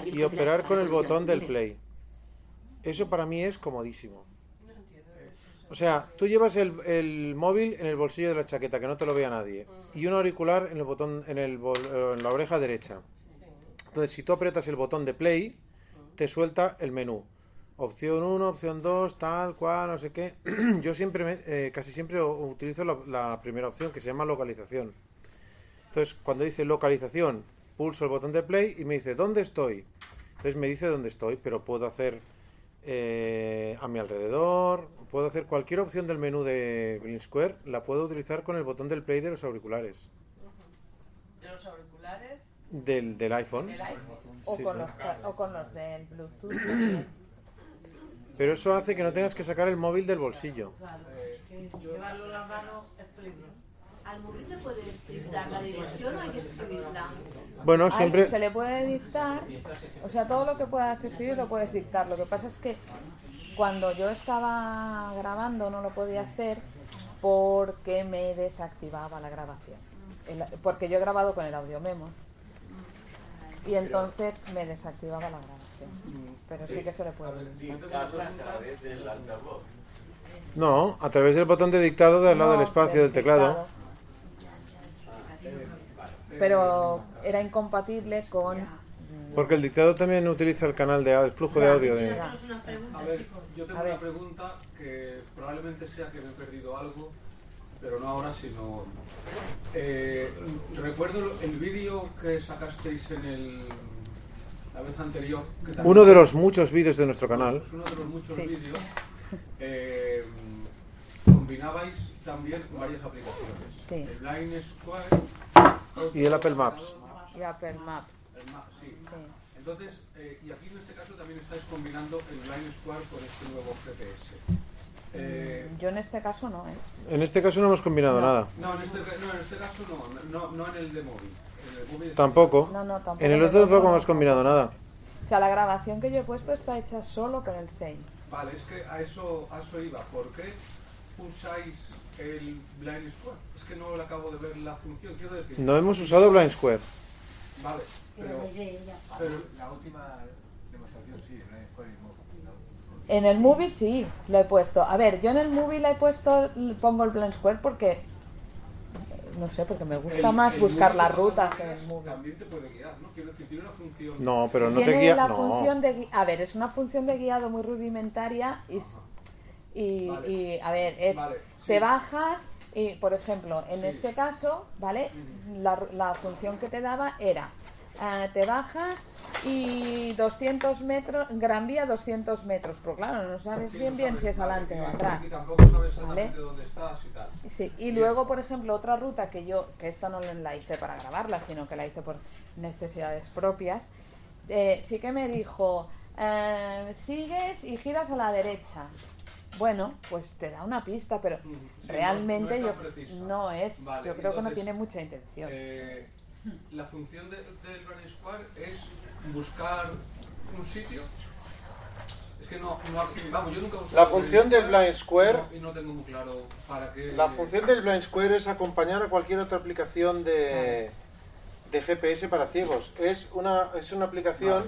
y operar con el botón del play. Eso para mí es comodísimo. O sea, tú llevas el, el móvil en el bolsillo de la chaqueta, que no te lo vea nadie, y un auricular en el botón, en, el bol- en la oreja derecha. Entonces, si tú aprietas el botón de play, te suelta el menú. Opción 1, opción 2, tal, cual, no sé qué. Yo siempre, me- eh, casi siempre utilizo la, la primera opción, que se llama localización. Entonces, cuando dice localización, pulso el botón de play y me dice, ¿dónde estoy? Entonces me dice dónde estoy, pero puedo hacer eh, a mi alrededor, puedo hacer cualquier opción del menú de Green Square, la puedo utilizar con el botón del play de los auriculares, De los auriculares. del, del iPhone. Del iPhone. O, Sí, con sí. Los, o con los del Bluetooth. Pero eso hace que no tengas que sacar el móvil del bolsillo. Claro, es que llevarlo en la mano es peligroso. ¿Al móvil le puedes dictar la dirección o hay que escribirla? Bueno, Ay, siempre... se le puede dictar, o sea, todo lo que puedas escribir lo puedes dictar. Lo que pasa es que cuando yo estaba grabando no lo podía hacer porque me desactivaba la grabación. El- porque yo he grabado con el audio memos y entonces me desactivaba la grabación. Pero sí que se le puede dictar. No, a través del botón de dictado de al lado No, del espacio del del teclado. Pero era incompatible con Porque el dictado también utiliza el canal de el flujo de audio de... A ver, yo tengo una pregunta que probablemente sea que me he perdido algo, pero no ahora, sino... Eh, recuerdo el vídeo que sacasteis en el... la vez anterior. que Uno de los muchos vídeos de nuestro canal. Uno de los muchos Sí. vídeos. eh, combinabais también varias aplicaciones. Sí. El Blind Square Y el Apple Maps. y Apple Maps. el Maps, sí. Sí. Entonces, eh, y aquí en este caso también estáis combinando el Blind Square con este nuevo GPS. Eh, Yo en este caso no, ¿eh? En este caso no hemos combinado nada. no, en este, no, en este caso no, no, no en el de móvil. En el móvil Tampoco. No, no, tampoco En el otro tampoco hemos combinado nada. O sea, la grabación que yo he puesto está hecha solo con el Sein. Vale, es que a eso, a eso iba. ¿Por qué usáis el Blind Square? Es que no le acabo de ver la función. Quiero decir, No hemos usado Blind Square. Vale, pero, pero La última demostración, sí, Blind Square y Movie, ¿no? En el movie sí, lo he puesto. A ver, yo en el movie le he puesto, pongo el blind square porque, no sé, porque me gusta el- más el buscar las rutas en el movie. También te puede guiar, ¿no? Quiero decir, tiene una función. No, pero no te Tiene guía. la no. función de gui- a ver, es una función de guiado muy rudimentaria y, y, Vale. y, a ver, es Vale, te bajas y, por ejemplo, en Sí. este caso, ¿vale? La, la función que te daba era eh, te bajas y 200 metros, Gran Vía 200 metros, pero claro, no sabes Sí, bien no bien sabes, si es vale, adelante y- o y atrás. tampoco sabes ¿vale? exactamente dónde estás y tal. Sí, y Bien. luego, por ejemplo, otra ruta que yo, que esta no la hice para grabarla, sino que la hice por necesidades propias, eh, sí que me dijo, eh, sigues y giras a la derecha. Bueno, pues te da una pista, pero Mm, Sí, realmente no yo es no es, Vale, yo creo que no tiene mucha intención. eh, la función de- del Blind Square es buscar un sitio. Es que no, no vamos, yo nunca he usado La función del Blind Square- y no, y no tengo muy claro para qué. La función del Blind Square es acompañar a cualquier otra aplicación de, de GPS para ciegos. Es una, es una aplicación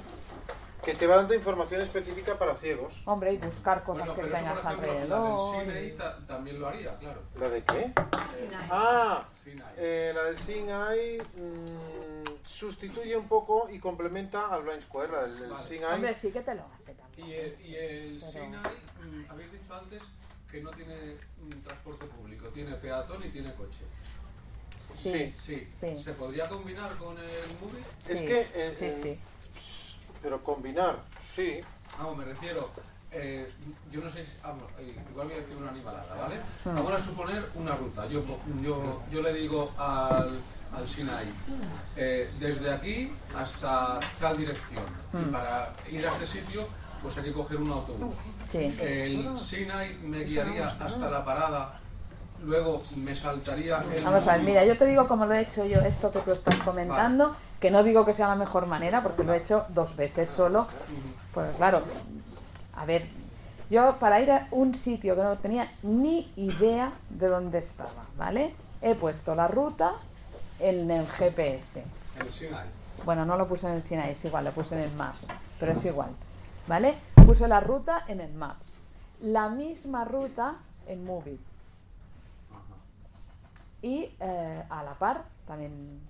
que te va dando información específica para ciegos. Hombre, y buscar cosas Bueno, que eso, tengas por ejemplo, alrededor. La del Sinai ta- también lo haría, claro. ¿La de qué? Sinai. Ah, Sinai. eh, la del Sinai mm, sustituye un poco y complementa al Blind Square. La del, Vale. Sinai. Hombre, sí que te lo hace también. Y el, y el Pero- Sinai, mm, habéis dicho antes que no tiene mm, transporte público, tiene peatón y tiene coche. Sí, sí. sí. ¿Se podría combinar con el movie? Es que. eh, sí, eh, sí. Pero combinar, sí. Vamos, me refiero, eh, yo no sé, si, vamos, eh, igual voy a decir una animalada, ¿vale? Vamos a suponer una ruta. Yo, yo, yo le digo al, al Sinai, eh, desde aquí hasta tal dirección. Y Hmm. para ir a este sitio, pues hay que coger un autobús. Sí. El Sinai me guiaría hasta la parada, luego me saltaría el Vamos a ver, mira, yo te digo cómo lo he hecho yo, esto que tú estás comentando, que no digo que sea la mejor manera, porque lo he hecho dos veces solo. Pues claro, a ver, yo para ir a un sitio que no tenía ni idea de dónde estaba, ¿vale? He puesto la ruta en el GPS. El Sinai. Bueno, no lo puse en el Sinai, es igual, lo puse en el Maps, pero es igual, ¿vale? Puse la ruta en el Maps. La misma ruta en Movie. Y eh, a la par también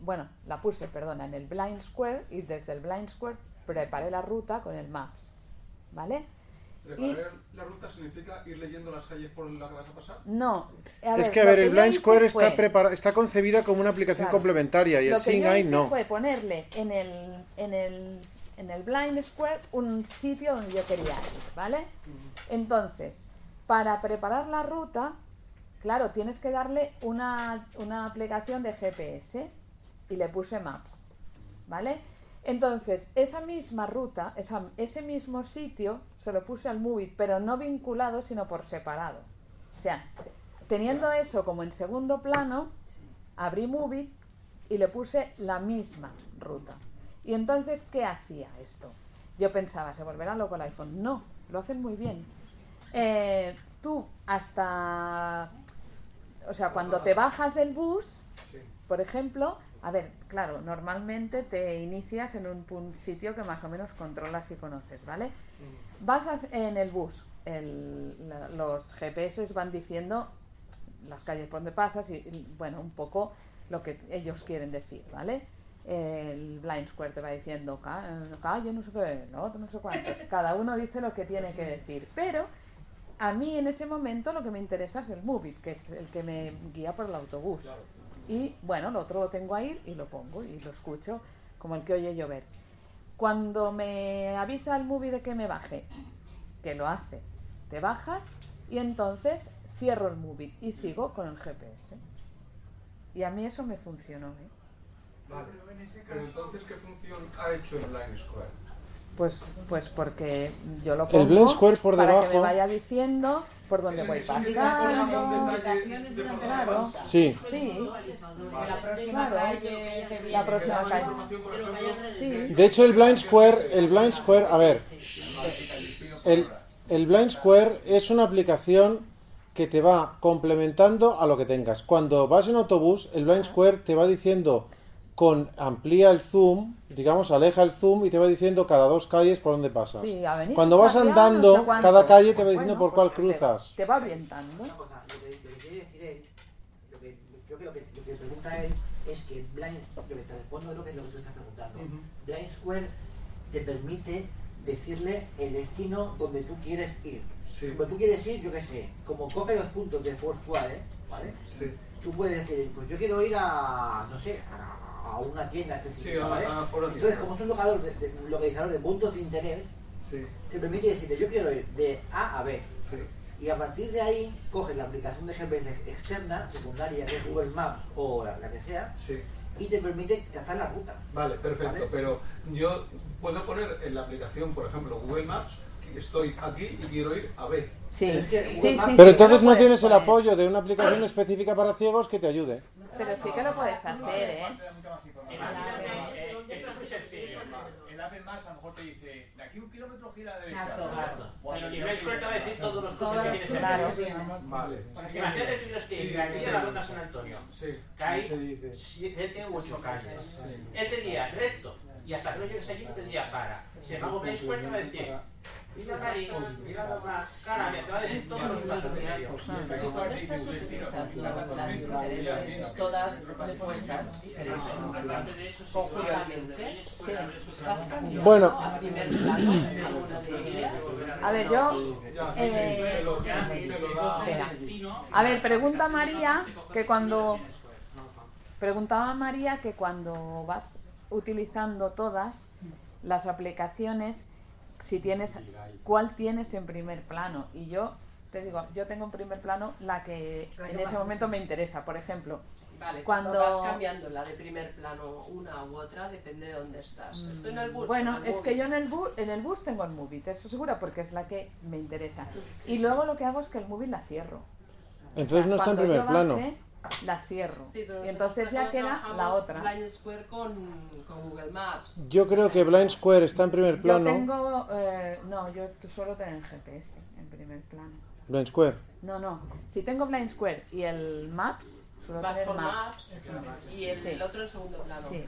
bueno, la puse, perdona, en el Blind Square y desde el Blind Square preparé la ruta con el Maps, ¿vale? Y Preparar la ruta significa ir leyendo las calles por las que vas a pasar. no, a es que a ver, el Blind Square está, fue- prepara- está concebida como una aplicación Claro. complementaria y el hice no. fue ponerle en el, en el, en el Blind Square un sitio donde yo quería ir, ¿vale? Entonces, para preparar la ruta, claro, tienes que darle una, una aplicación de GPS y le puse Maps, ¿vale? Entonces, esa misma ruta, esa- ese mismo sitio, se lo puse al Movie, pero no vinculado, sino por separado. O sea, teniendo eso como en segundo plano, abrí Movie y le puse la misma ruta. Y entonces, ¿qué hacía esto? Yo pensaba, ¿se volverá loco el iPhone? No, lo hacen muy bien. Eh, tú hasta... O sea, cuando te bajas del bus, por ejemplo, a ver, claro, normalmente te inicias en un sitio que más o menos controlas y conoces, ¿vale? Vas a- en el bus, el- la- los GPS van diciendo las calles por donde pasas y, y, bueno, un poco lo que ellos quieren decir, ¿vale? El Blind Square te va diciendo "Ca- calle, no sé qué, no, otro no sé cuántos. Cada uno dice lo que tiene que decir, pero a mí en ese momento lo que me interesa es el Movit, que es el que me guía por el autobús. Y bueno, lo otro lo tengo ahí y lo pongo y lo escucho como el que oye llover. Cuando me avisa el movie de que me baje, que lo hace, te bajas y entonces cierro el movie y sigo con el GPS. Y a mí eso me funcionó. ¿eh? Vale. Pero entonces, ¿qué función ha hecho el Blind Square? Pues, pues porque yo lo pongo El Blind Square por para que me vaya diciendo por dónde voy pasando. Claro. Sí. Sí. La próxima calle. La próxima calle. Sí. De hecho, el Blind Square, el Blind Square, a ver, el, el Blind Square es una aplicación que te va complementando a lo que tengas. Cuando vas en autobús, el Blind Square te va diciendo con amplía el zoom, digamos, aleja el zoom y te va diciendo cada dos calles por dónde pasas. Sí, avenida Cuando vas andando, no sé cuánto. cada calle te va diciendo Bueno, por cuál pues te- cruzas. Te va orientando. Una cosa, lo que, lo que quiere decir él, lo que, creo que lo que, lo que pregunta él es que Blind, lo que te respondo es lo que, lo que tú estás preguntando. Blind Square te permite decirle el destino donde tú quieres ir. Donde tú quieres ir, yo qué sé, como coge los puntos de Foursquare, ¿vale? Tú puedes decir, pues yo quiero ir a, no sé, a, a una tienda específica, Sí, a- ¿vale? una Entonces, como es un locador de, de- un localizador de puntos de interés, te permite decirle, yo quiero ir de A a B. Y a partir de ahí, coges la aplicación de GPS externa, secundaria, que es Google Maps o la, la que sea, y te permite trazar la ruta. Vale, perfecto, ¿Vale? pero yo puedo poner en la aplicación, por ejemplo, Google Maps, que estoy aquí y quiero ir a B. Sí, Pero es que sí, sí, Pero entonces no tienes el apoyo de una aplicación específica para ciegos que te ayude. Pero sí que lo puedes hacer, ¿eh? El Apple Maps a lo mejor te dice, aquí un kilómetro gira a la derecha. Exacto. Bueno, Pero y ni Blind Square te va a decir todos los cruces que tienes el cruces. Vale. Imagínate que tienes que ir de aquí a la ruta San Antonio. Sí. Que hay siete, ocho calles. Él te diría recto. Y hasta que no llegues allí te diría para. Si hago Blind Square te va a decir, mira Marín, mira Domar, cara, te va a decir todos los pasos que hay. ¿Y dónde estás utilizando las diferentes, todas respuestas diferentes? Conjuntamente. ¿Vas cambiando Bueno. a primer plano de? A ver, yo. eh. A ver, pregunta María que cuando. Preguntaba María que cuando vas utilizando todas las aplicaciones, si tienes. ¿Cuál tienes en primer plano? Y yo te digo, yo tengo en primer plano la que en ese momento me interesa. Por ejemplo, Vale, cuando. vas cambiando la de primer plano una u otra, depende de dónde estás. Estoy en el bus. Bueno, el es que yo en el, bus, en el bus tengo el Movie, eso seguro, porque es la que me interesa. Y luego lo que hago es que el Movie la cierro. Entonces no está en primer yo plano. base, la cierro. Sí, pero y entonces ya queda la otra. Blind Square con, con Google Maps. Yo creo que Blind Square está en primer Yo plano. tengo. eh, no, yo suelo tener el GPS en primer plano. Blind Square. No, no. Si tengo Blind Square y el Maps, suelo Vas tener por Maps. Maps y el, Sí. el otro en segundo plano. Sí.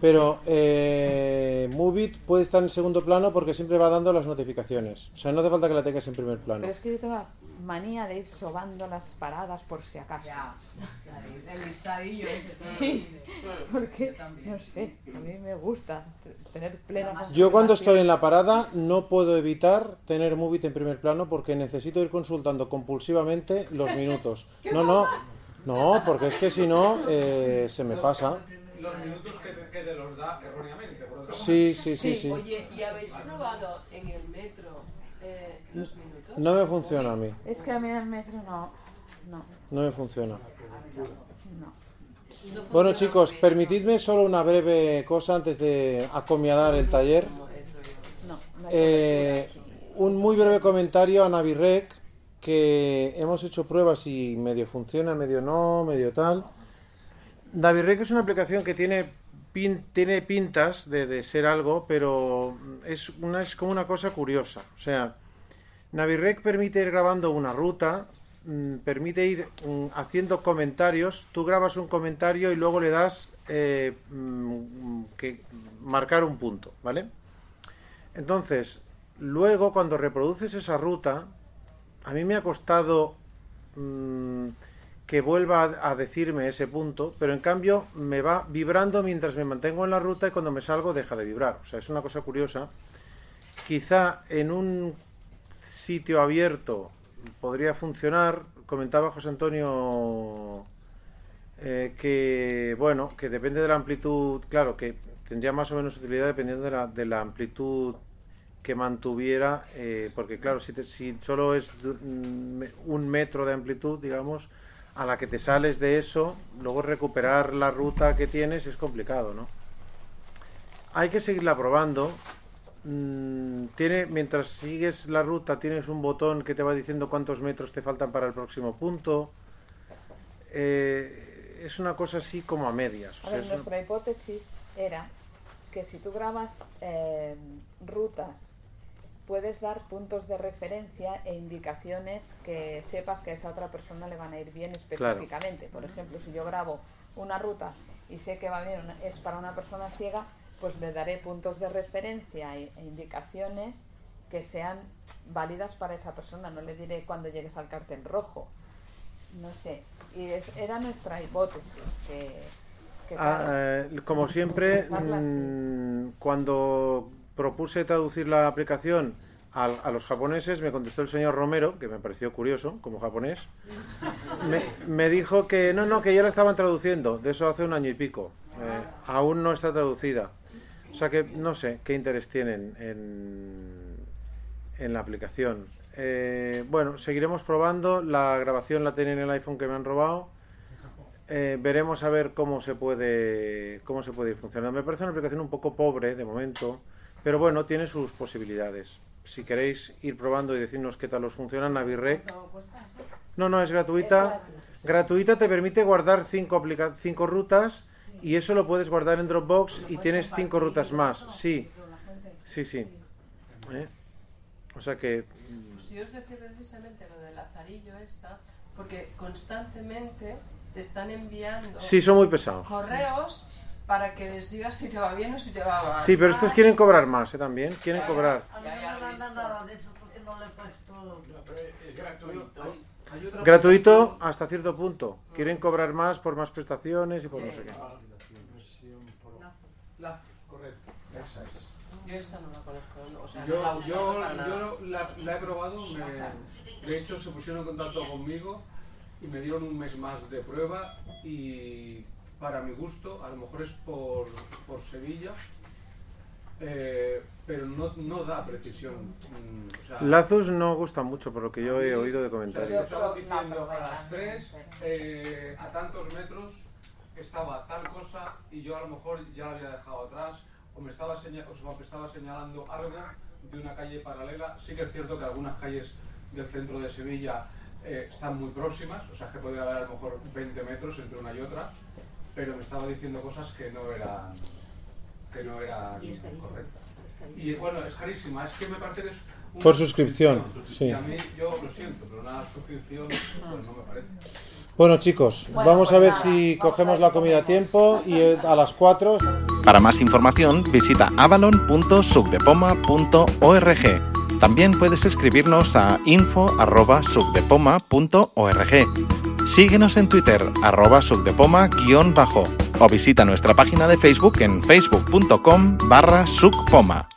Pero eh, Movit puede estar en segundo plano porque siempre va dando las notificaciones. O sea, no hace falta que la tengas en primer plano. Pero es que yo tengo la manía de ir sobando las paradas por si acaso. El listadillo. Sí, porque, no sé, a mí me gusta tener plena Yo cuando estoy en la parada no puedo evitar tener Movit en primer plano porque necesito ir consultando compulsivamente los minutos. ¿Qué No, no, no, porque es que si no eh, se me pasa. Los minutos que te, que te los da erróneamente. por otra Sí, sí, sí, sí. Oye, ¿y habéis probado en el metro eh, los minutos? No me funciona a mí, Es que a mí en el metro no. No. no me funciona. No. Bueno chicos, permitidme solo una breve cosa antes de acomiadar el taller. Eh, un muy breve comentario a Navirec, que hemos hecho pruebas y medio funciona, medio no, medio tal. Navirec es una aplicación que tiene, tiene pintas de, de ser algo, pero es, una, es como una cosa curiosa. O sea, Navirec permite ir grabando una ruta, mm, permite ir mm, haciendo comentarios. Tú grabas un comentario y luego le das eh, mm, que marcar un punto, ¿vale? Entonces, luego cuando reproduces esa ruta, a mí me ha costado mm, que vuelva a, decirme ese punto, pero en cambio me va vibrando mientras me mantengo en la ruta y cuando me salgo deja de vibrar. O sea, es una cosa curiosa. Quizá en un sitio abierto podría funcionar. Comentaba José Antonio eh, que, bueno, que depende de la amplitud, claro, que tendría más o menos utilidad dependiendo de la, de la amplitud que mantuviera, eh, porque claro, si, te- si solo es de un metro de amplitud, digamos, a la que te sales de eso, luego recuperar la ruta que tienes es complicado, ¿no? Hay que seguirla probando. Mm, tiene, mientras sigues la ruta, tienes un botón que te va diciendo cuántos metros te faltan para el próximo punto. Eh, es una cosa así como a medias. o A sea, ver, un- nuestra hipótesis era que si tú grabas eh, rutas, puedes dar puntos de referencia e indicaciones que sepas que a esa otra persona le van a ir bien Claro. específicamente. Por ejemplo, si yo grabo una ruta y sé que va bien, es para una persona ciega, pues le daré puntos de referencia e, e indicaciones que sean válidas para esa persona. No le diré cuando llegues al cartel rojo. No sé. Y es- era nuestra hipótesis. Que, que Ah, claro, eh, como siempre, mm, cuando propuse traducir la aplicación al- a, los japoneses, me contestó el señor Romero, que me pareció curioso como japonés. Me, me dijo que no, no, que ya la estaban traduciendo, de eso hace un año y pico. Eh, aún no está traducida. O sea que no sé qué interés tienen en, en la aplicación. Eh, bueno, seguiremos probando. La grabación la tenía en el iPhone que me han robado. Eh, veremos a ver cómo se puede cómo se puede ir funcionando. Me parece una aplicación un poco pobre de momento, pero bueno, tiene sus posibilidades. Si queréis ir probando y decirnos qué tal os funciona, Navirec. No, no, es gratuita. Gratuita te permite guardar cinco, aplica- cinco rutas y eso lo puedes guardar en Dropbox y tienes cinco rutas más. Sí, sí, sí. ¿Eh? O sea que Pues yo os decía precisamente lo del lazarillo esta, porque constantemente te están enviando Sí, son muy pesados. correos para que les digas si te va bien o si te va mal. Sí, pero estos quieren cobrar más, ¿eh? También quieren cobrar. A mí no me mandan nada de eso porque no le he puesto... Es gratuito. Hay otra Gratuito hasta cierto punto. Quieren cobrar más por más prestaciones y por no sé qué. Lazos, correcto. Esa es. Yo esta no la conozco, no, o sea, no la Yo, yo, la he probado, me- de hecho se pusieron en contacto conmigo y me dieron un mes más de prueba y para mi gusto, a lo mejor es por, por Sevilla, eh, pero no, no da precisión. mm, o sea, Lazos no gusta mucho por lo que yo he oído de o sea, yo comentarios. estaba diciendo a las 3, eh, a tantos metros, estaba tal cosa y yo a lo mejor ya la había dejado atrás o me estaba, seña- o sea, me estaba señalando algo de una calle paralela. Sí que es cierto que algunas calles del centro de Sevilla eh, están muy próximas, o sea que podría haber a lo mejor 20 metros entre una y otra, pero me estaba diciendo cosas que no eran, que no eran correctas. Y bueno, es carísima, es que me parece que es una Por suscripción, sí. Y a mí, yo lo siento, pero una suscripción pues, no me parece. Bueno chicos, Bueno, vamos pues a ver nada, si cogemos la comida a tiempo y eh, a las 4 Para más información visita avalon.sucdepoma.org. También puedes escribirnos a info.sucdepoma.org. Síguenos en Twitter, arroba sucdepoma-bajo o visita nuestra página de Facebook en facebook.com barra sucpoma.